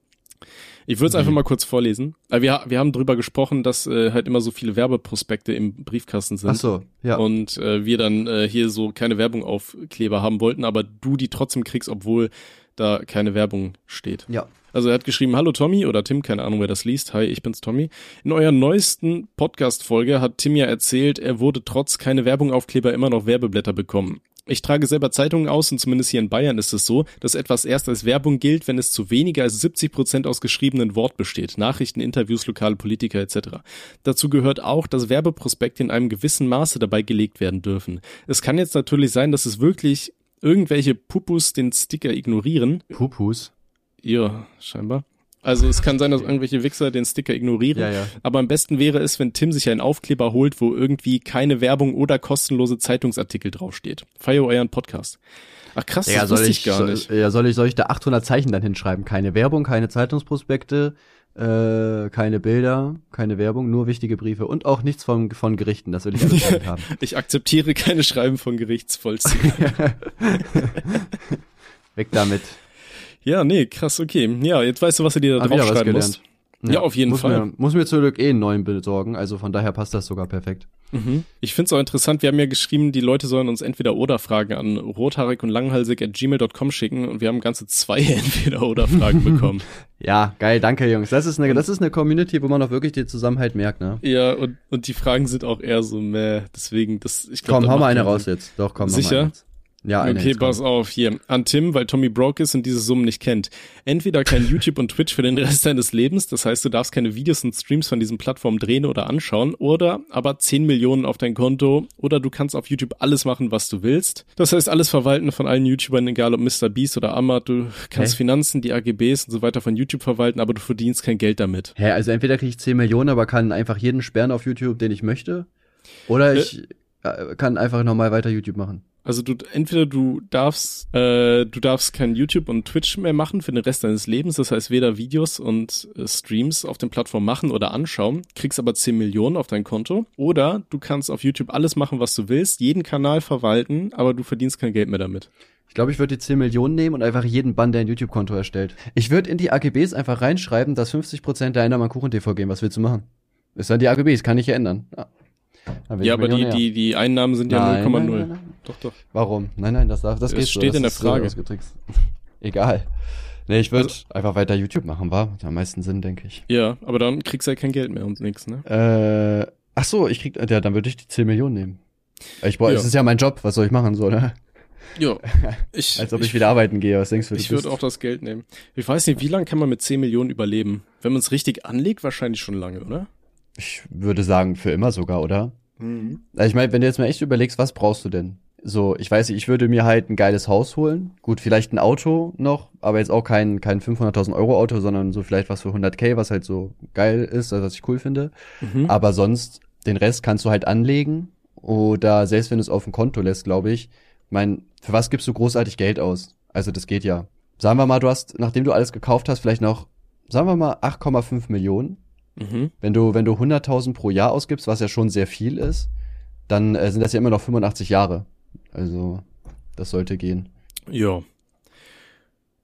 Ich würde es einfach mal kurz vorlesen. Äh, wir, wir haben drüber gesprochen, dass äh, halt immer so viele Werbeprospekte im Briefkasten sind. Ach so, ja. Und äh, wir dann äh, hier so keine Werbung auf Kleber haben wollten, aber du die trotzdem kriegst, obwohl da keine Werbung steht. Ja. Also er hat geschrieben, hallo Tommy oder Tim, keine Ahnung, wer das liest. Hi, ich bin's Tommy. In eurer neuesten Podcast-Folge hat Tim ja erzählt, er wurde trotz keine Werbung Aufkleber immer noch Werbeblätter bekommen. Ich trage selber Zeitungen aus und zumindest hier in Bayern ist es so, dass etwas erst als Werbung gilt, wenn es zu weniger als 70 Prozent aus geschriebenen Wort besteht. Nachrichten, Interviews, lokale Politiker etc. Dazu gehört auch, dass Werbeprospekte in einem gewissen Maße dabei gelegt werden dürfen. Es kann jetzt natürlich sein, dass es wirklich irgendwelche Pupus den Sticker ignorieren. Pupus? Ja, scheinbar. Also es kann sein, dass irgendwelche Wichser den Sticker ignorieren. Ja, ja. Aber am besten wäre es, wenn Tim sich einen Aufkleber holt, wo irgendwie keine Werbung oder kostenlose Zeitungsartikel draufsteht. Feier euren Podcast. Ach krass, ja, das wusste ich, ich gar nicht. ja, soll ich, soll ich da 800 Zeichen dann hinschreiben? Keine Werbung, keine Zeitungsprospekte, äh, keine Bilder, keine Werbung, nur wichtige Briefe und auch nichts von, von Gerichten, das will ich alles haben. ich akzeptiere keine Schreiben von Gerichtsvollzügen. Weg damit. Ja, nee, krass, okay. Ja, jetzt weißt du, was du dir da draufschreiben musst. Ja, ja, auf jeden muss Fall. Mir, muss mir zum Glück eh einen neuen besorgen, also von daher passt das sogar perfekt. Mhm. Ich finde es auch interessant, wir haben ja geschrieben, die Leute sollen uns entweder oder Fragen an rothaarig und langhalsig at gmail.com schicken und wir haben ganze zwei entweder oder Fragen bekommen. ja, geil, danke Jungs. Das ist eine, das ist eine Community, wo man auch wirklich den Zusammenhalt merkt, ne? Ja, und, und die Fragen sind auch eher so meh, deswegen, das, ich glaube. Komm, hau mal eine raus jetzt. Doch, komm, Sicher? Ja, okay, pass auf, hier. An Tim, weil Tommy broke ist und diese Summen nicht kennt. Entweder kein YouTube und Twitch für den Rest deines Lebens, das heißt, du darfst keine Videos und Streams von diesen Plattformen drehen oder anschauen, oder aber 10 Millionen auf dein Konto, oder du kannst auf YouTube alles machen, was du willst. Das heißt, alles verwalten von allen YouTubern, egal ob Mr. Beast oder Amat, du kannst Hä? Finanzen, die AGBs und so weiter von YouTube verwalten, aber du verdienst kein Geld damit. Hä, also entweder kriege ich 10 Millionen, aber kann einfach jeden sperren auf YouTube, den ich möchte, oder äh, ich äh, kann einfach nochmal weiter YouTube machen. Also du entweder du darfst äh, du darfst kein YouTube und Twitch mehr machen für den Rest deines Lebens, das heißt weder Videos und äh, Streams auf den Plattformen machen oder anschauen, kriegst aber 10 Millionen auf dein Konto oder du kannst auf YouTube alles machen, was du willst, jeden Kanal verwalten, aber du verdienst kein Geld mehr damit. Ich glaube, ich würde die 10 Millionen nehmen und einfach jeden Bann, der ein YouTube-Konto erstellt. Ich würde in die AGBs einfach reinschreiben, dass 50% der Einnahmen an Kuchen TV gehen. Was willst du machen? Ist dann die AGBs, kann ich ja ändern. Ja. Ja, aber die, die, die Einnahmen sind ja 0,0. Doch, doch. Warum? Nein, nein, das, darf, das, das geht steht so. in der Frage. So Egal. Nee, ich würde also, einfach weiter YouTube machen, war? Am meisten Sinn, denke ich. Ja, aber dann kriegst du ja kein Geld mehr und nix, ne? Äh, ach so, ich krieg, ja, dann würde ich die 10 Millionen nehmen. Ich boah, ja. es ist ja mein Job, was soll ich machen, so, ne? Ja. Ich, Als ob ich, ich wieder arbeiten gehe, was denkst du? Ich würde auch das Geld nehmen. Ich weiß nicht, wie lange kann man mit 10 Millionen überleben? Wenn man es richtig anlegt, wahrscheinlich schon lange, oder? Ich würde sagen, für immer sogar, oder? Mhm. Also ich meine, wenn du jetzt mal echt überlegst, was brauchst du denn? So, ich weiß nicht, ich würde mir halt ein geiles Haus holen. Gut, vielleicht ein Auto noch, aber jetzt auch kein, kein 500.000 Euro Auto, sondern so vielleicht was für 100k, was halt so geil ist, also was ich cool finde. Mhm. Aber sonst, den Rest kannst du halt anlegen Oder selbst wenn du es auf dem Konto lässt, glaube ich, mein, für was gibst du großartig Geld aus? Also das geht ja. Sagen wir mal, du hast, nachdem du alles gekauft hast, vielleicht noch, sagen wir mal, 8,5 Millionen. Mhm. Wenn du, wenn du 100.000 pro Jahr ausgibst, was ja schon sehr viel ist, dann äh, sind das ja immer noch 85 Jahre. Also, das sollte gehen. Ja.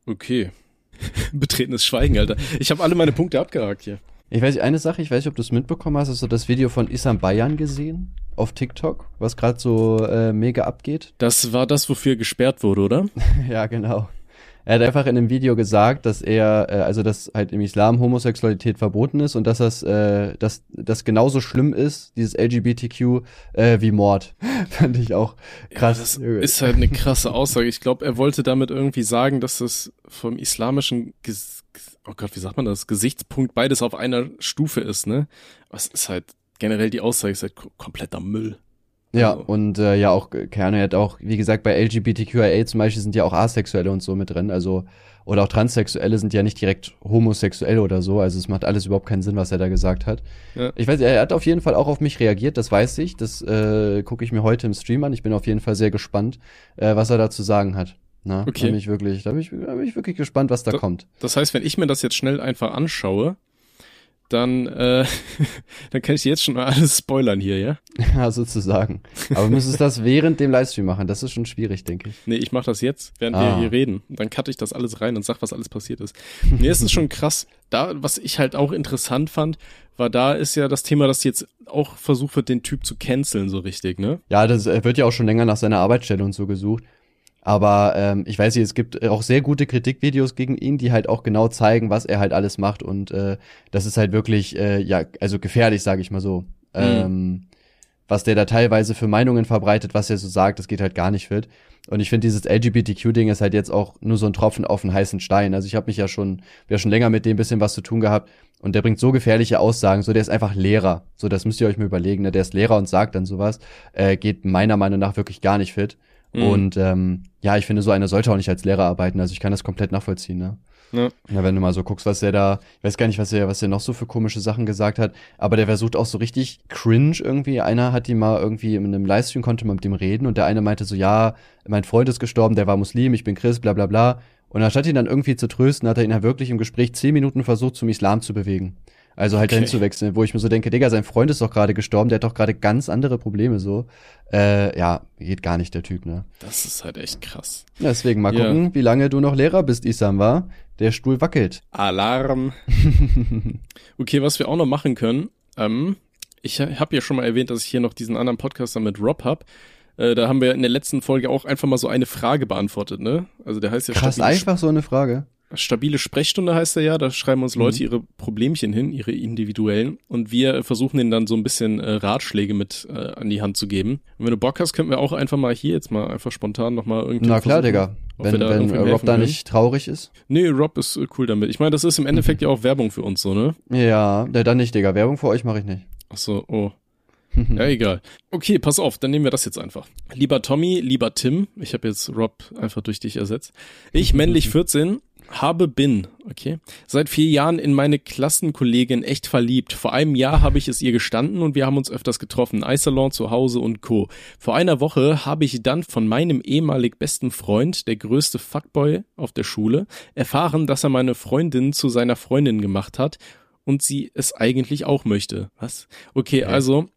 Okay. Betretenes Schweigen, Alter. Ich habe alle meine Punkte abgehakt hier. Ich weiß eine Sache, ich weiß nicht, ob du es mitbekommen hast. Hast du das Video von Isam Bayan gesehen? Auf TikTok, was gerade so äh, mega abgeht? Das war das, wofür er gesperrt wurde, oder? ja, genau. Er hat einfach in einem Video gesagt, dass er, äh, also dass halt im Islam Homosexualität verboten ist und dass das, äh, dass das genauso schlimm ist, dieses LGBTQ, äh, wie Mord. Fand ich auch krass. Ja, das ist halt eine krasse Aussage. Ich glaube, er wollte damit irgendwie sagen, dass das vom islamischen Ges oh Gott, wie sagt man das, Gesichtspunkt beides auf einer Stufe ist, ne? Was ist halt generell die Aussage ist halt kompletter Müll. Ja, also. und äh, ja auch Kerne hat auch, wie gesagt, bei LGBTQIA zum Beispiel sind ja auch Asexuelle und so mit drin, also oder auch Transsexuelle sind ja nicht direkt homosexuell oder so, also es macht alles überhaupt keinen Sinn, was er da gesagt hat. Ja. Ich weiß, er hat auf jeden Fall auch auf mich reagiert, das weiß ich, das äh, gucke ich mir heute im Stream an. Ich bin auf jeden Fall sehr gespannt, äh, was er da zu sagen hat. Na, okay. Da bin ich wirklich, da bin ich, da bin ich wirklich gespannt, was da, da kommt. Das heißt, wenn ich mir das jetzt schnell einfach anschaue, dann, äh, dann kann ich jetzt schon mal alles spoilern hier, ja? Ja, sozusagen. Aber du müsstest das während dem Livestream machen. Das ist schon schwierig, denke ich. Nee, ich mache das jetzt, während ah. wir hier reden. Dann cutte ich das alles rein und sag, was alles passiert ist. Nee, es ist schon krass. Da, was ich halt auch interessant fand, war da ist ja das Thema, dass jetzt auch versucht wird, den Typ zu canceln, so richtig, ne? Ja, das wird ja auch schon länger nach seiner Arbeitsstelle und so gesucht. Aber ähm, ich weiß nicht, es gibt auch sehr gute Kritikvideos gegen ihn, die halt auch genau zeigen, was er halt alles macht. Und äh, das ist halt wirklich, äh, ja, also gefährlich, sage ich mal so. Mhm. Ähm, was der da teilweise für Meinungen verbreitet, was er so sagt, das geht halt gar nicht fit. Und ich finde, dieses LGBTQ-Ding ist halt jetzt auch nur so ein Tropfen auf einen heißen Stein. Also ich habe mich ja schon, wir schon länger mit dem bisschen was zu tun gehabt. Und der bringt so gefährliche Aussagen. So, der ist einfach Lehrer. So, das müsst ihr euch mal überlegen. Ne? Der ist Lehrer und sagt dann sowas. Äh, geht meiner Meinung nach wirklich gar nicht fit. Mhm. Und ähm, ja, ich finde, so einer sollte auch nicht als Lehrer arbeiten. Also ich kann das komplett nachvollziehen, ne? Ja. ja, wenn du mal so guckst, was er da, ich weiß gar nicht, was er, was er noch so für komische Sachen gesagt hat, aber der versucht auch so richtig cringe irgendwie. Einer hat ihn mal irgendwie in einem Livestream konnte man mit dem reden und der eine meinte so, ja, mein Freund ist gestorben, der war Muslim, ich bin Christ, bla bla bla. Und anstatt ihn dann irgendwie zu trösten, hat er ihn halt wirklich im Gespräch zehn Minuten versucht, zum Islam zu bewegen. Also halt okay. dahin zu wechseln, wo ich mir so denke, Digga, sein Freund ist doch gerade gestorben, der hat doch gerade ganz andere Probleme so. Äh, ja, geht gar nicht, der Typ, ne? Das ist halt echt krass. Deswegen mal ja. gucken, wie lange du noch Lehrer bist, Isam, war. Der Stuhl wackelt. Alarm. okay, was wir auch noch machen können, ähm, ich habe ja schon mal erwähnt, dass ich hier noch diesen anderen Podcaster mit Rob hab. Äh, da haben wir in der letzten Folge auch einfach mal so eine Frage beantwortet, ne? Also der heißt ja Krass, einfach so eine Frage. Stabile Sprechstunde heißt er ja, da schreiben uns Leute mhm. ihre Problemchen hin, ihre individuellen und wir versuchen ihnen dann so ein bisschen äh, Ratschläge mit äh, an die Hand zu geben. Und wenn du Bock hast, könnten wir auch einfach mal hier jetzt mal einfach spontan nochmal irgendwie. Na klar, Digga. Wenn, da wenn Rob da nicht traurig ist. Nee, Rob ist äh, cool damit. Ich meine, das ist im Endeffekt ja auch Werbung für uns, so, ne? Ja, ne, dann nicht, Digga. Werbung für euch mache ich nicht. Ach so, oh. Ja, egal. Okay, pass auf, dann nehmen wir das jetzt einfach. Lieber Tommy, lieber Tim, ich habe jetzt Rob einfach durch dich ersetzt. Ich, männlich 14, habe bin, okay, seit vier Jahren in meine Klassenkollegin echt verliebt. Vor einem Jahr habe ich es ihr gestanden und wir haben uns öfters getroffen, Eisalon zu Hause und Co. Vor einer Woche habe ich dann von meinem ehemalig besten Freund, der größte Fuckboy auf der Schule, erfahren, dass er meine Freundin zu seiner Freundin gemacht hat und sie es eigentlich auch möchte. Was? Okay, ja. also.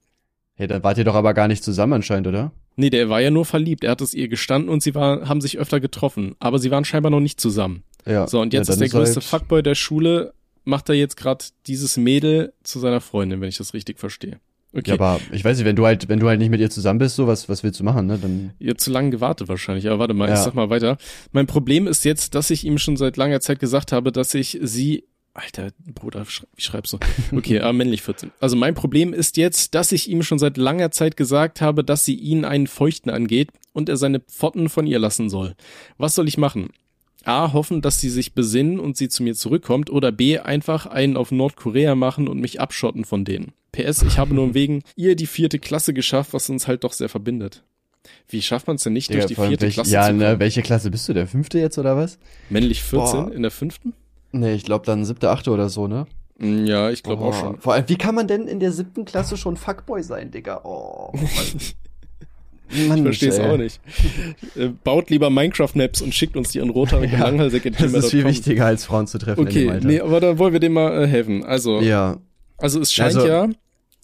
Ja, dann wart ihr doch aber gar nicht zusammen anscheinend, oder? Nee, der war ja nur verliebt. Er hat es ihr gestanden und sie war, haben sich öfter getroffen. Aber sie waren scheinbar noch nicht zusammen. Ja. So, und jetzt ja, ist der größte halt Fuckboy der Schule, macht er jetzt gerade dieses Mädel zu seiner Freundin, wenn ich das richtig verstehe. Okay. Ja, aber ich weiß nicht, wenn du halt, wenn du halt nicht mit ihr zusammen bist, so was, was willst du machen, ne? Dann. Ihr zu lange gewartet wahrscheinlich, aber warte mal, ja. ich sag mal weiter. Mein Problem ist jetzt, dass ich ihm schon seit langer Zeit gesagt habe, dass ich sie Alter, Bruder, wie schreibst du? Okay, äh, männlich 14. Also mein Problem ist jetzt, dass ich ihm schon seit langer Zeit gesagt habe, dass sie ihn einen Feuchten angeht und er seine Pfotten von ihr lassen soll. Was soll ich machen? A, hoffen, dass sie sich besinnen und sie zu mir zurückkommt oder B, einfach einen auf Nordkorea machen und mich abschotten von denen. PS, ich habe nur wegen ihr die vierte Klasse geschafft, was uns halt doch sehr verbindet. Wie schafft man es denn nicht, ja, durch die vierte welch, Klasse ja, zu kommen? Ja, welche Klasse bist du? Der fünfte jetzt oder was? Männlich 14 Boah. in der fünften? Nee, ich glaube dann siebte, achte oder so, ne? Mm, ja, ich glaube oh. auch schon. Vor allem, wie kann man denn in der siebten Klasse schon Fuckboy sein, Digga? Oh. Mann, ich verstehe es auch nicht. Äh, baut lieber Minecraft-Maps und schickt uns die an roter ja, Langhalsig. Das ist viel wichtiger, als Frauen zu treffen. Okay, nee, aber dann wollen wir dem mal äh, helfen. Also, ja. also es scheint also, ja,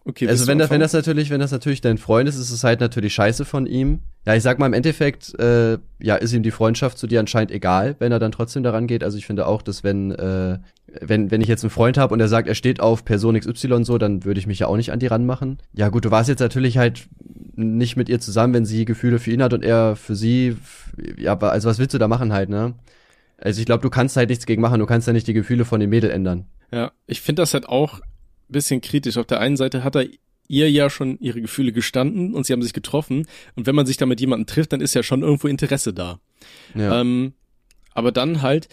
Okay, also wenn das, wenn das natürlich, wenn das natürlich dein Freund ist, ist es halt natürlich scheiße von ihm. Ja, ich sag mal im Endeffekt, äh, ja, ist ihm die Freundschaft zu dir anscheinend egal, wenn er dann trotzdem daran geht. Also ich finde auch, dass wenn, äh, wenn, wenn ich jetzt einen Freund habe und er sagt, er steht auf Person XY so, dann würde ich mich ja auch nicht an die ranmachen. Ja gut, du warst jetzt natürlich halt nicht mit ihr zusammen, wenn sie Gefühle für ihn hat und er für sie. Ja, also was willst du da machen halt, ne? Also ich glaube, du kannst halt nichts gegen machen, du kannst ja nicht die Gefühle von dem Mädel ändern. Ja, ich finde das halt auch bisschen kritisch. Auf der einen Seite hat er ihr ja schon ihre Gefühle gestanden und sie haben sich getroffen. Und wenn man sich da mit jemandem trifft, dann ist ja schon irgendwo Interesse da. Ja. Ähm, aber dann halt,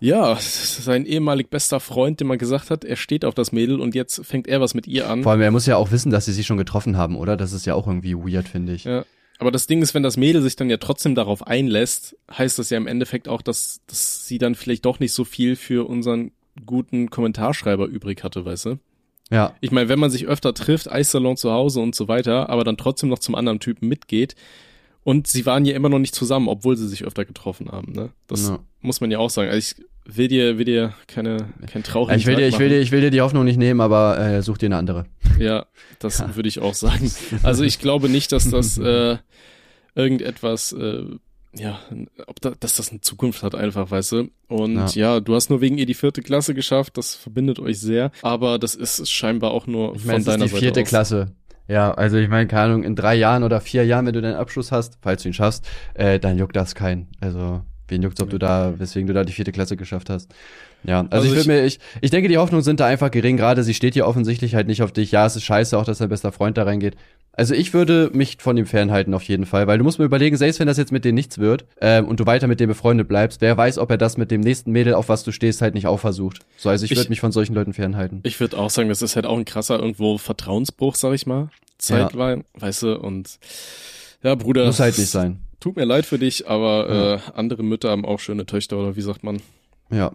ja, sein ehemalig bester Freund, dem man gesagt hat, er steht auf das Mädel und jetzt fängt er was mit ihr an. Vor allem, er muss ja auch wissen, dass sie sich schon getroffen haben, oder? Das ist ja auch irgendwie weird, finde ich. Ja. Aber das Ding ist, wenn das Mädel sich dann ja trotzdem darauf einlässt, heißt das ja im Endeffekt auch, dass, dass sie dann vielleicht doch nicht so viel für unseren guten Kommentarschreiber übrig hatte, weißt du? Ja. Ich meine, wenn man sich öfter trifft, Eissalon zu Hause und so weiter, aber dann trotzdem noch zum anderen Typen mitgeht, und sie waren ja immer noch nicht zusammen, obwohl sie sich öfter getroffen haben. Ne? Das ja. muss man ja auch sagen. Also ich will dir, will dir keine, kein traurigen ich will dir, ich will dir, ich will dir die Hoffnung nicht nehmen, aber äh, such dir eine andere. Ja, das ja. würde ich auch sagen. Also ich glaube nicht, dass das äh, irgendetwas äh, ja, ob da, dass das eine Zukunft hat einfach, weißt du. Und ja. ja. du hast nur wegen ihr die vierte Klasse geschafft, das verbindet euch sehr, aber das ist scheinbar auch nur ich mein, von deiner Seite die vierte aus. Klasse. Ja, also ich meine, keine Ahnung, in drei Jahren oder vier Jahren, wenn du deinen Abschluss hast, falls du ihn schaffst, äh, dann juckt das keinen. Also wen juckt's, ob ja. du da, weswegen du da die vierte Klasse geschafft hast. Ja, also, also ich würde mir, ich, ich denke, die Hoffnungen sind da einfach gering. Gerade sie steht hier offensichtlich halt nicht auf dich. Ja, es ist scheiße, auch dass dein bester Freund da reingeht. Also ich würde mich von ihm fernhalten auf jeden Fall, weil du musst mir überlegen, selbst wenn das jetzt mit dir nichts wird ähm, und du weiter mit dem befreundet bleibst, wer weiß, ob er das mit dem nächsten Mädel, auf was du stehst, halt nicht auch versucht. So, also ich, ich würde mich von solchen Leuten fernhalten. Ich würde auch sagen, das ist halt auch ein krasser irgendwo Vertrauensbruch, sag ich mal. Zeitweise, ja. weißt du, und ja, Bruder. Muss halt nicht sein. Tut mir leid für dich, aber äh, andere Mütter haben auch schöne Töchter, oder wie sagt man? Ja.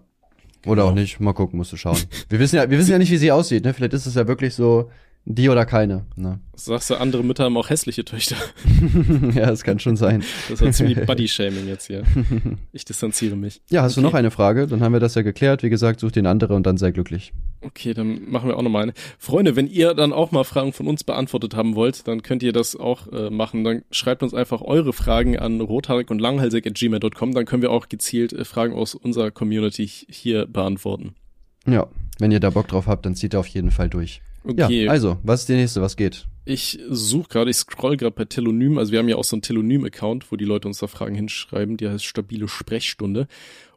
Oder genau. auch nicht. Mal gucken, musst du schauen. wir wissen ja, wir wissen ja nicht, wie sie aussieht, ne? Vielleicht ist es ja wirklich so, die oder keine. Ne? Sagst du, andere Mütter haben auch hässliche Töchter. ja, das kann schon sein. Das ist ziemlich Body-Shaming jetzt hier. Ich distanziere mich. Ja, hast okay. du noch eine Frage? Dann haben wir das ja geklärt. Wie gesagt, such den andere und dann sei glücklich. Okay, dann machen wir auch noch mal eine. Freunde, wenn ihr dann auch mal Fragen von uns beantwortet haben wollt, dann könnt ihr das auch äh, machen. Dann schreibt uns einfach eure Fragen an rothaarig und langhalsig.gmail.com. Dann können wir auch gezielt äh, Fragen aus unserer Community hier beantworten. Ja, wenn ihr da Bock drauf habt, dann zieht ihr auf jeden Fall durch. Okay. Ja, also, was ist die nächste? Was geht? Ich suche gerade, ich scroll gerade bei Telonym. Also wir haben ja auch so einen Telonym-Account, wo die Leute uns da Fragen hinschreiben. Die heißt stabile Sprechstunde.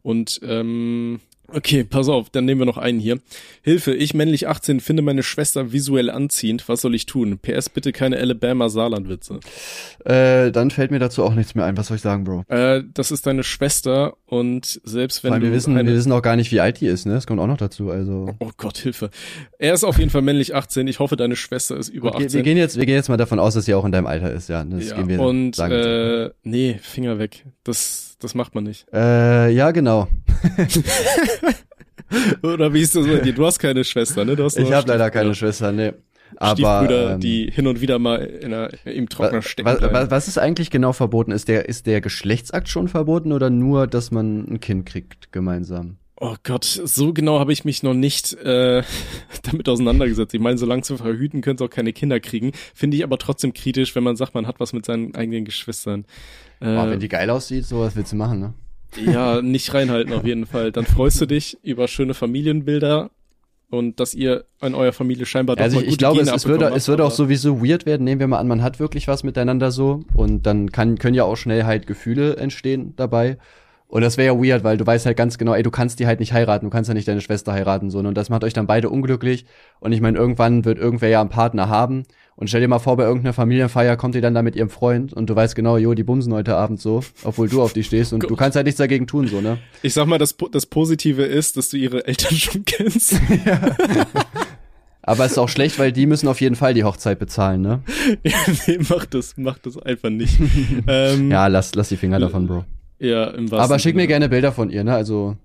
Und ähm, Okay, pass auf, dann nehmen wir noch einen hier. Hilfe, ich männlich 18 finde meine Schwester visuell anziehend. Was soll ich tun? PS bitte keine Alabama Saarland Witze. Äh, dann fällt mir dazu auch nichts mehr ein. Was soll ich sagen, Bro? Äh, das ist deine Schwester und selbst wenn Weil wir wissen, wir wissen auch gar nicht, wie alt die ist, ne? Das kommt auch noch dazu, also. Oh Gott, Hilfe. Er ist auf jeden Fall männlich 18. Ich hoffe, deine Schwester ist über okay, 18. Wir gehen jetzt, wir gehen jetzt mal davon aus, dass sie auch in deinem Alter ist, ja. Das ja, gehen wir und, sagen äh, nee, Finger weg. Das, das macht man nicht. Äh, ja, genau. Oder wie ist das bei dir? Du hast keine Schwester, ne? Du hast ich habe leider keine Schwester, ne. Aber Stiefbrüder, ähm, die hin und wieder mal in einer, im Trockner stecken. Was, was, was ist eigentlich genau verboten? Ist der, ist der Geschlechtsakt schon verboten oder nur, dass man ein Kind kriegt gemeinsam? Oh Gott, so genau habe ich mich noch nicht äh, damit auseinandergesetzt. Ich meine, solange zu verhüten, können auch keine Kinder kriegen. Finde ich aber trotzdem kritisch, wenn man sagt, man hat was mit seinen eigenen Geschwistern. Äh, oh, wenn die geil aussieht, so was willst du machen, ne? Ja, nicht reinhalten auf jeden Fall. Dann freust du dich über schöne Familienbilder und dass ihr an eurer Familie scheinbar doch also mal ich, ich glaube, es, es würde, es würde auch sowieso weird werden. Nehmen wir mal an, man hat wirklich was miteinander so und dann kann, können ja auch schnell halt Gefühle entstehen dabei. Und das wäre ja weird, weil du weißt halt ganz genau, ey, du kannst die halt nicht heiraten, du kannst ja nicht deine Schwester heiraten, so. Ne? Und das macht euch dann beide unglücklich. Und ich meine, irgendwann wird irgendwer ja einen Partner haben. Und stell dir mal vor, bei irgendeiner Familienfeier kommt ihr dann da mit ihrem Freund und du weißt genau, jo, die bumsen heute Abend so, obwohl du auf die stehst und du kannst halt nichts dagegen tun, so, ne? Ich sag mal, das, das Positive ist, dass du ihre Eltern schon kennst. ja. Aber es ist auch schlecht, weil die müssen auf jeden Fall die Hochzeit bezahlen, ne? ja, nee, mach das, mach das einfach nicht. ähm, ja, lass, lass die Finger davon, Bro. Ja, im wahrsten Aber schick mir gerne Bilder von ihr, ne? Also,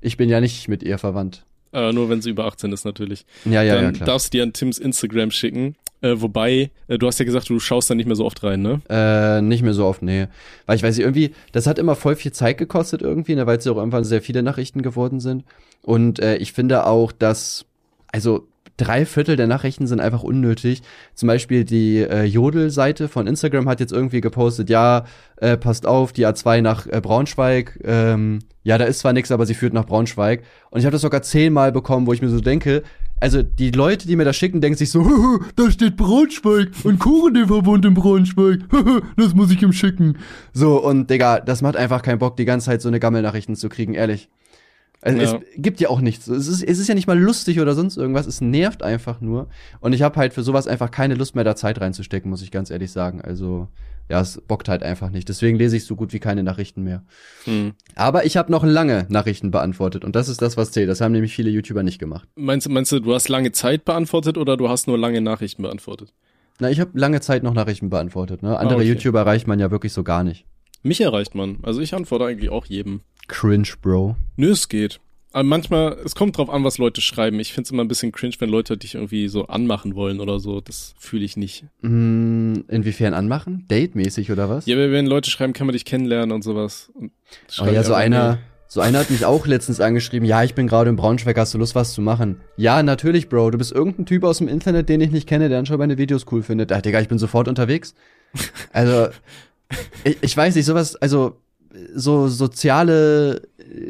ich bin ja nicht mit ihr verwandt. Äh, nur wenn sie über 18 ist natürlich. Ja, ja, Dann ja, klar. darfst du dir an Tims Instagram schicken Äh, wobei, äh, du hast ja gesagt, du schaust da nicht mehr so oft rein, ne? Äh, nicht mehr so oft, nee. Weil ich weiß nicht, irgendwie, das hat immer voll viel Zeit gekostet irgendwie, ne, weil es ja auch irgendwann sehr viele Nachrichten geworden sind. Und äh, ich finde auch, dass, also drei Viertel der Nachrichten sind einfach unnötig. Zum Beispiel die äh, Jodel-Seite von Instagram hat jetzt irgendwie gepostet, ja, äh, passt auf, die A2 nach äh, Braunschweig, ähm, ja, da ist zwar nichts, aber sie führt nach Braunschweig. Und ich habe das sogar zehnmal bekommen, wo ich mir so denke, also die Leute, die mir das schicken, denken sich so, da steht Braunschweig und Kurendever wohnt in Braunschweig, das muss ich ihm schicken. So, und Digga, das macht einfach keinen Bock, die ganze Zeit so eine Gammelnachrichten zu kriegen, ehrlich. Also ja. es gibt ja auch nichts. Es ist, es ist ja nicht mal lustig oder sonst irgendwas. Es nervt einfach nur. Und ich habe halt für sowas einfach keine Lust mehr, da Zeit reinzustecken, muss ich ganz ehrlich sagen. Also ja, es bockt halt einfach nicht. Deswegen lese ich so gut wie keine Nachrichten mehr. Hm. Aber ich habe noch lange Nachrichten beantwortet und das ist das, was zählt. Das haben nämlich viele YouTuber nicht gemacht. Meinst, meinst du, du hast lange Zeit beantwortet oder du hast nur lange Nachrichten beantwortet? Na, ich habe lange Zeit noch Nachrichten beantwortet. Ne? Andere ah, okay. YouTuber erreicht man ja wirklich so gar nicht. Mich erreicht man. Also ich antworte eigentlich auch jedem. Cringe, Bro. Nö, es geht. Aber manchmal, es kommt drauf an, was Leute schreiben. Ich finde es immer ein bisschen cringe, wenn Leute dich irgendwie so anmachen wollen oder so. Das fühle ich nicht. Mm, inwiefern anmachen? Date-mäßig oder was? Ja, wenn Leute schreiben, kann man dich kennenlernen und sowas. Und oh ja, so einer, so einer hat mich auch letztens angeschrieben, ja, ich bin gerade in Braunschweig, hast du Lust, was zu machen? Ja, natürlich, Bro. Du bist irgendein Typ aus dem Internet, den ich nicht kenne, der anscheinend meine Videos cool findet. Ach, Digga, ich bin sofort unterwegs. Also, ich, ich weiß nicht, sowas, also so soziale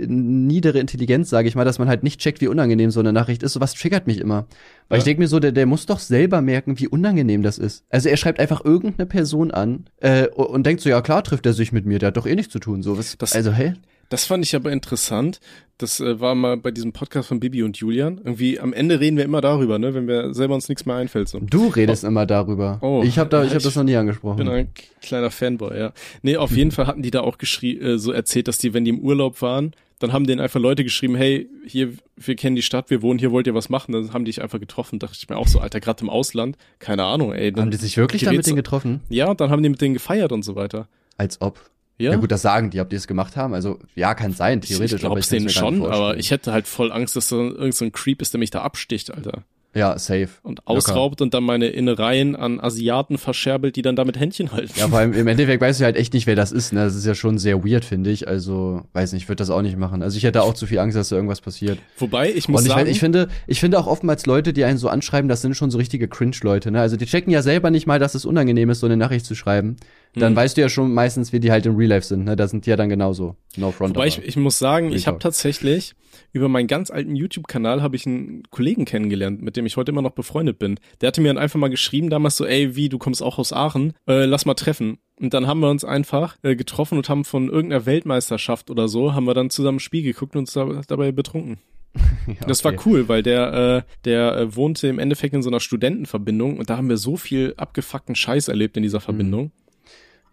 niedere Intelligenz, sage ich mal, dass man halt nicht checkt, wie unangenehm so eine Nachricht ist. Sowas triggert mich immer. Weil ja. ich denke mir so, der, der muss doch selber merken, wie unangenehm das ist. Also er schreibt einfach irgendeine Person an äh, und denkt so, ja klar trifft er sich mit mir, der hat doch eh nichts zu tun. So, was, das, also, hä? Das fand ich aber interessant. Das äh, war mal bei diesem Podcast von Bibi und Julian. Irgendwie am Ende reden wir immer darüber, ne, wenn wir selber uns nichts mehr einfällt. So. Du redest oh. immer darüber. Oh, ich habe da, ich habe das noch nie angesprochen. Ich bin ein kleiner Fanboy, ja. Nee, auf jeden Fall hatten die da auch geschrie äh, so erzählt, dass die, wenn die im Urlaub waren, dann haben denen einfach Leute geschrieben, hey, hier, wir kennen die Stadt, wir wohnen hier, wollt ihr was machen? Dann haben die dich einfach getroffen. Dachte ich mir auch so, Alter, gerade im Ausland, keine Ahnung, ey. Dann haben die sich wirklich dann mit denen getroffen? Ja, dann haben die mit denen gefeiert und so weiter. Als ob. Ja? ja gut, das sagen die, ob die es gemacht haben. Also ja, kann sein, theoretisch. Ich, ich glaub's denen schon, aber ich hätte halt voll Angst, dass da irgendein so Creep ist, der mich da absticht, Alter. Ja, safe. Und ausraubt Locker. und dann meine Innereien an Asiaten verscherbelt, die dann damit Händchen halten. Ja, vor allem im Endeffekt weißt du halt echt nicht, wer das ist. Ne? Das ist ja schon sehr weird, finde ich. Also, weiß nicht, ich würde das auch nicht machen. Also ich hätte auch zu viel Angst, dass da irgendwas passiert. Wobei, ich muss und ich, sagen... Ich finde, ich finde auch oftmals Leute, die einen so anschreiben, das sind schon so richtige Cringe-Leute. Ne? Also die checken ja selber nicht mal, dass es unangenehm ist, so eine Nachricht zu schreiben. Dann hm. weißt du ja schon meistens, wie die halt im Real Life sind. Ne? Da sind die ja dann genauso. No front. Wobei ich, ich muss sagen, ich habe tatsächlich über meinen ganz alten YouTube-Kanal habe ich einen Kollegen kennengelernt, mit dem ich heute immer noch befreundet bin. Der hatte mir dann einfach mal geschrieben damals so, ey, wie, du kommst auch aus Aachen, äh, lass mal treffen. Und dann haben wir uns einfach äh, getroffen und haben von irgendeiner Weltmeisterschaft oder so, haben wir dann zusammen ein Spiel geguckt und uns da, dabei betrunken. ja, okay. Das war cool, weil der, äh, der äh, wohnte im Endeffekt in so einer Studentenverbindung und da haben wir so viel abgefuckten Scheiß erlebt in dieser mhm. Verbindung. Mhm.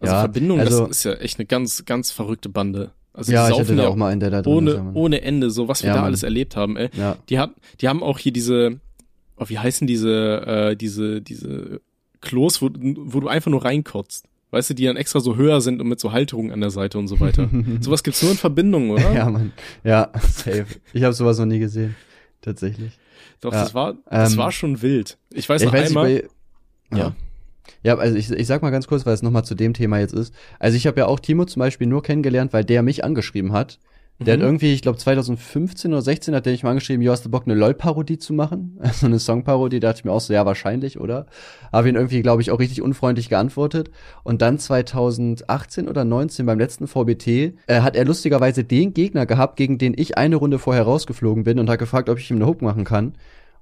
Also ja, Verbindung, also, das ist ja echt eine ganz, ganz verrückte Bande. Also ja, ich hatte ja auch mal in der da drin ohne, ohne Ende, so was wir ja, da Mann. alles erlebt haben, ey. Ja. Die hat, die haben auch hier diese, oh, wie heißen diese, äh, diese, diese Klos, wo, wo du einfach nur reinkotzt. Weißt du, die dann extra so höher sind und mit so Halterungen an der Seite und so weiter. sowas gibt's nur in Verbindung, oder? Ja, Mann. Ja, safe. Ich habe sowas noch nie gesehen. Tatsächlich. Doch, ja. das war, das ähm, war schon wild. Ich weiß noch ich weiß einmal. Bei, ja. ja. Ja, also ich, ich sag mal ganz kurz, weil es nochmal zu dem Thema jetzt ist. Also ich habe ja auch Timo zum Beispiel nur kennengelernt, weil der mich angeschrieben hat. Der mhm. hat irgendwie, ich glaube 2015 oder 16 hat der mich mal angeschrieben, jo, hast du Bock, eine LOL-Parodie zu machen? Also eine Song-Parodie, da dachte ich mir auch so, ja, wahrscheinlich, oder? Habe ihn irgendwie, glaube ich, auch richtig unfreundlich geantwortet. Und dann 2018 oder 19 beim letzten VBT äh, hat er lustigerweise den Gegner gehabt, gegen den ich eine Runde vorher rausgeflogen bin und hat gefragt, ob ich ihm eine Hook machen kann.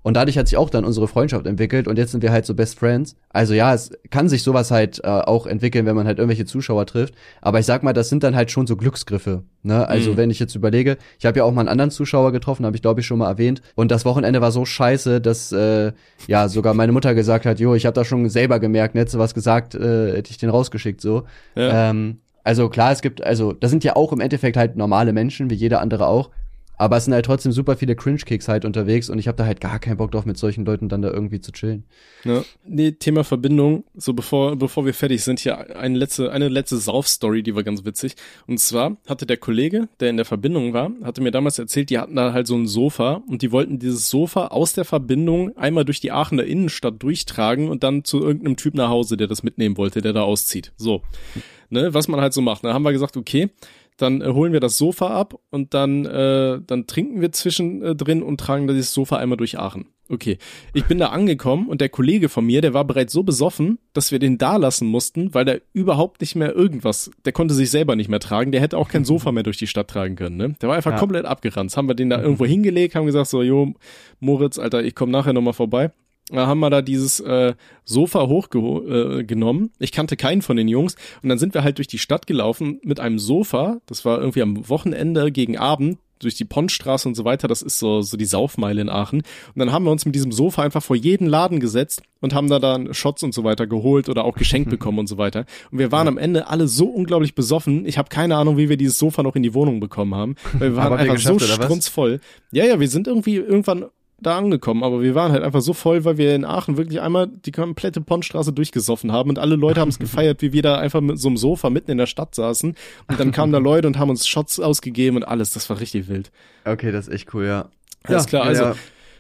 Und dadurch hat sich auch dann unsere Freundschaft entwickelt und jetzt sind wir halt so Best Friends. Also ja, es kann sich sowas halt äh, auch entwickeln, wenn man halt irgendwelche Zuschauer trifft. Aber ich sag mal, das sind dann halt schon so Glücksgriffe. Ne? Also mhm. wenn ich jetzt überlege, ich habe ja auch mal einen anderen Zuschauer getroffen, habe ich glaube ich schon mal erwähnt. Und das Wochenende war so scheiße, dass äh, ja sogar meine Mutter gesagt hat, jo, ich habe da schon selber gemerkt, hätte sie was gesagt, äh, hätte ich den rausgeschickt so. Ja. Ähm, also klar, es gibt, also das sind ja auch im Endeffekt halt normale Menschen, wie jeder andere auch. Aber es sind halt trotzdem super viele Cringe-Kicks halt unterwegs und ich habe da halt gar keinen Bock drauf, mit solchen Leuten dann da irgendwie zu chillen. Ja. Nee, Thema Verbindung. So bevor, bevor wir fertig sind, hier eine letzte, eine letzte Sauf-Story, die war ganz witzig. Und zwar hatte der Kollege, der in der Verbindung war, hatte mir damals erzählt, die hatten da halt so ein Sofa und die wollten dieses Sofa aus der Verbindung einmal durch die Aachener Innenstadt durchtragen und dann zu irgendeinem Typ nach Hause, der das mitnehmen wollte, der da auszieht. So. Ne, was man halt so macht. Da haben wir gesagt, okay, dann äh, holen wir das Sofa ab und dann, äh, dann trinken wir zwischendrin äh, und tragen das Sofa einmal durch Aachen. Okay, ich bin da angekommen und der Kollege von mir, der war bereits so besoffen, dass wir den da lassen mussten, weil der überhaupt nicht mehr irgendwas, der konnte sich selber nicht mehr tragen, der hätte auch kein Sofa mehr durch die Stadt tragen können, ne? Der war einfach ja. komplett abgerannt. Haben wir den da irgendwo hingelegt, haben gesagt so, jo, Moritz, Alter, ich komme nachher nochmal vorbei. Da haben wir da dieses äh, Sofa hochgenommen. Äh, ich kannte keinen von den Jungs. Und dann sind wir halt durch die Stadt gelaufen mit einem Sofa. Das war irgendwie am Wochenende gegen Abend durch die Pontstraße und so weiter. Das ist so, so die Saufmeile in Aachen. Und dann haben wir uns mit diesem Sofa einfach vor jeden Laden gesetzt und haben da dann Shots und so weiter geholt oder auch geschenkt bekommen und so weiter. Und wir waren ja. am Ende alle so unglaublich besoffen. Ich habe keine Ahnung, wie wir dieses Sofa noch in die Wohnung bekommen haben. Weil wir waren einfach so strunzvoll. Ja, ja, wir sind irgendwie irgendwann da angekommen, aber wir waren halt einfach so voll, weil wir in Aachen wirklich einmal die komplette Pontstraße durchgesoffen haben und alle Leute haben es gefeiert, wie wir da einfach mit so einem Sofa mitten in der Stadt saßen und dann kamen da Leute und haben uns Shots ausgegeben und alles, das war richtig wild. Okay, das ist echt cool, ja. Alles ja, klar, also ja.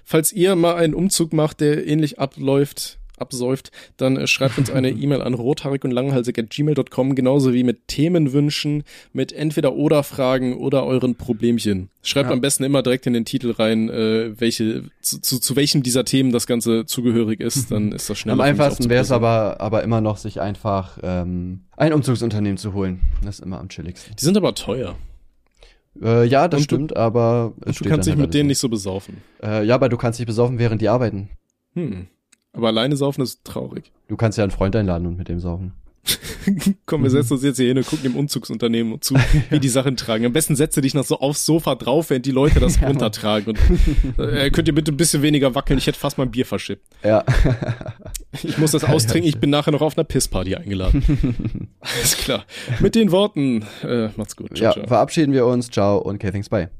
falls ihr mal einen Umzug macht, der ähnlich abläuft, absäuft, dann äh, schreibt uns eine E-Mail an rothaarig und langhalsig at gmail.com, genauso wie mit Themenwünschen, mit entweder oder Fragen oder euren Problemchen. Schreibt ja. am besten immer direkt in den Titel rein, äh, welche, zu, zu, zu welchem dieser Themen das Ganze zugehörig ist, dann ist das schneller. Am einfachsten wäre es aber, aber immer noch, sich einfach ähm, ein Umzugsunternehmen zu holen. Das ist immer am chilligsten. Die sind aber teuer. Äh, ja, das und stimmt, du, aber du kannst dich halt mit denen nicht so besaufen. Äh, ja, aber du kannst dich besaufen, während die arbeiten. Hm. Aber alleine saufen ist traurig. Du kannst ja einen Freund einladen und mit dem saufen. Komm, wir setzen uns jetzt hier hin und gucken dem Umzugsunternehmen zu, wie die Sachen tragen. Am besten setze dich noch so aufs Sofa drauf, während die Leute das ja, runtertragen. Und äh, könnt ihr bitte ein bisschen weniger wackeln? Ich hätte fast mein Bier verschippt. Ja. Ich muss das austrinken. Ich bin nachher noch auf einer Pissparty eingeladen. Alles klar. Mit den Worten, äh, macht's gut. Ciao, ja, ciao. verabschieden wir uns. Ciao und K-Things bye.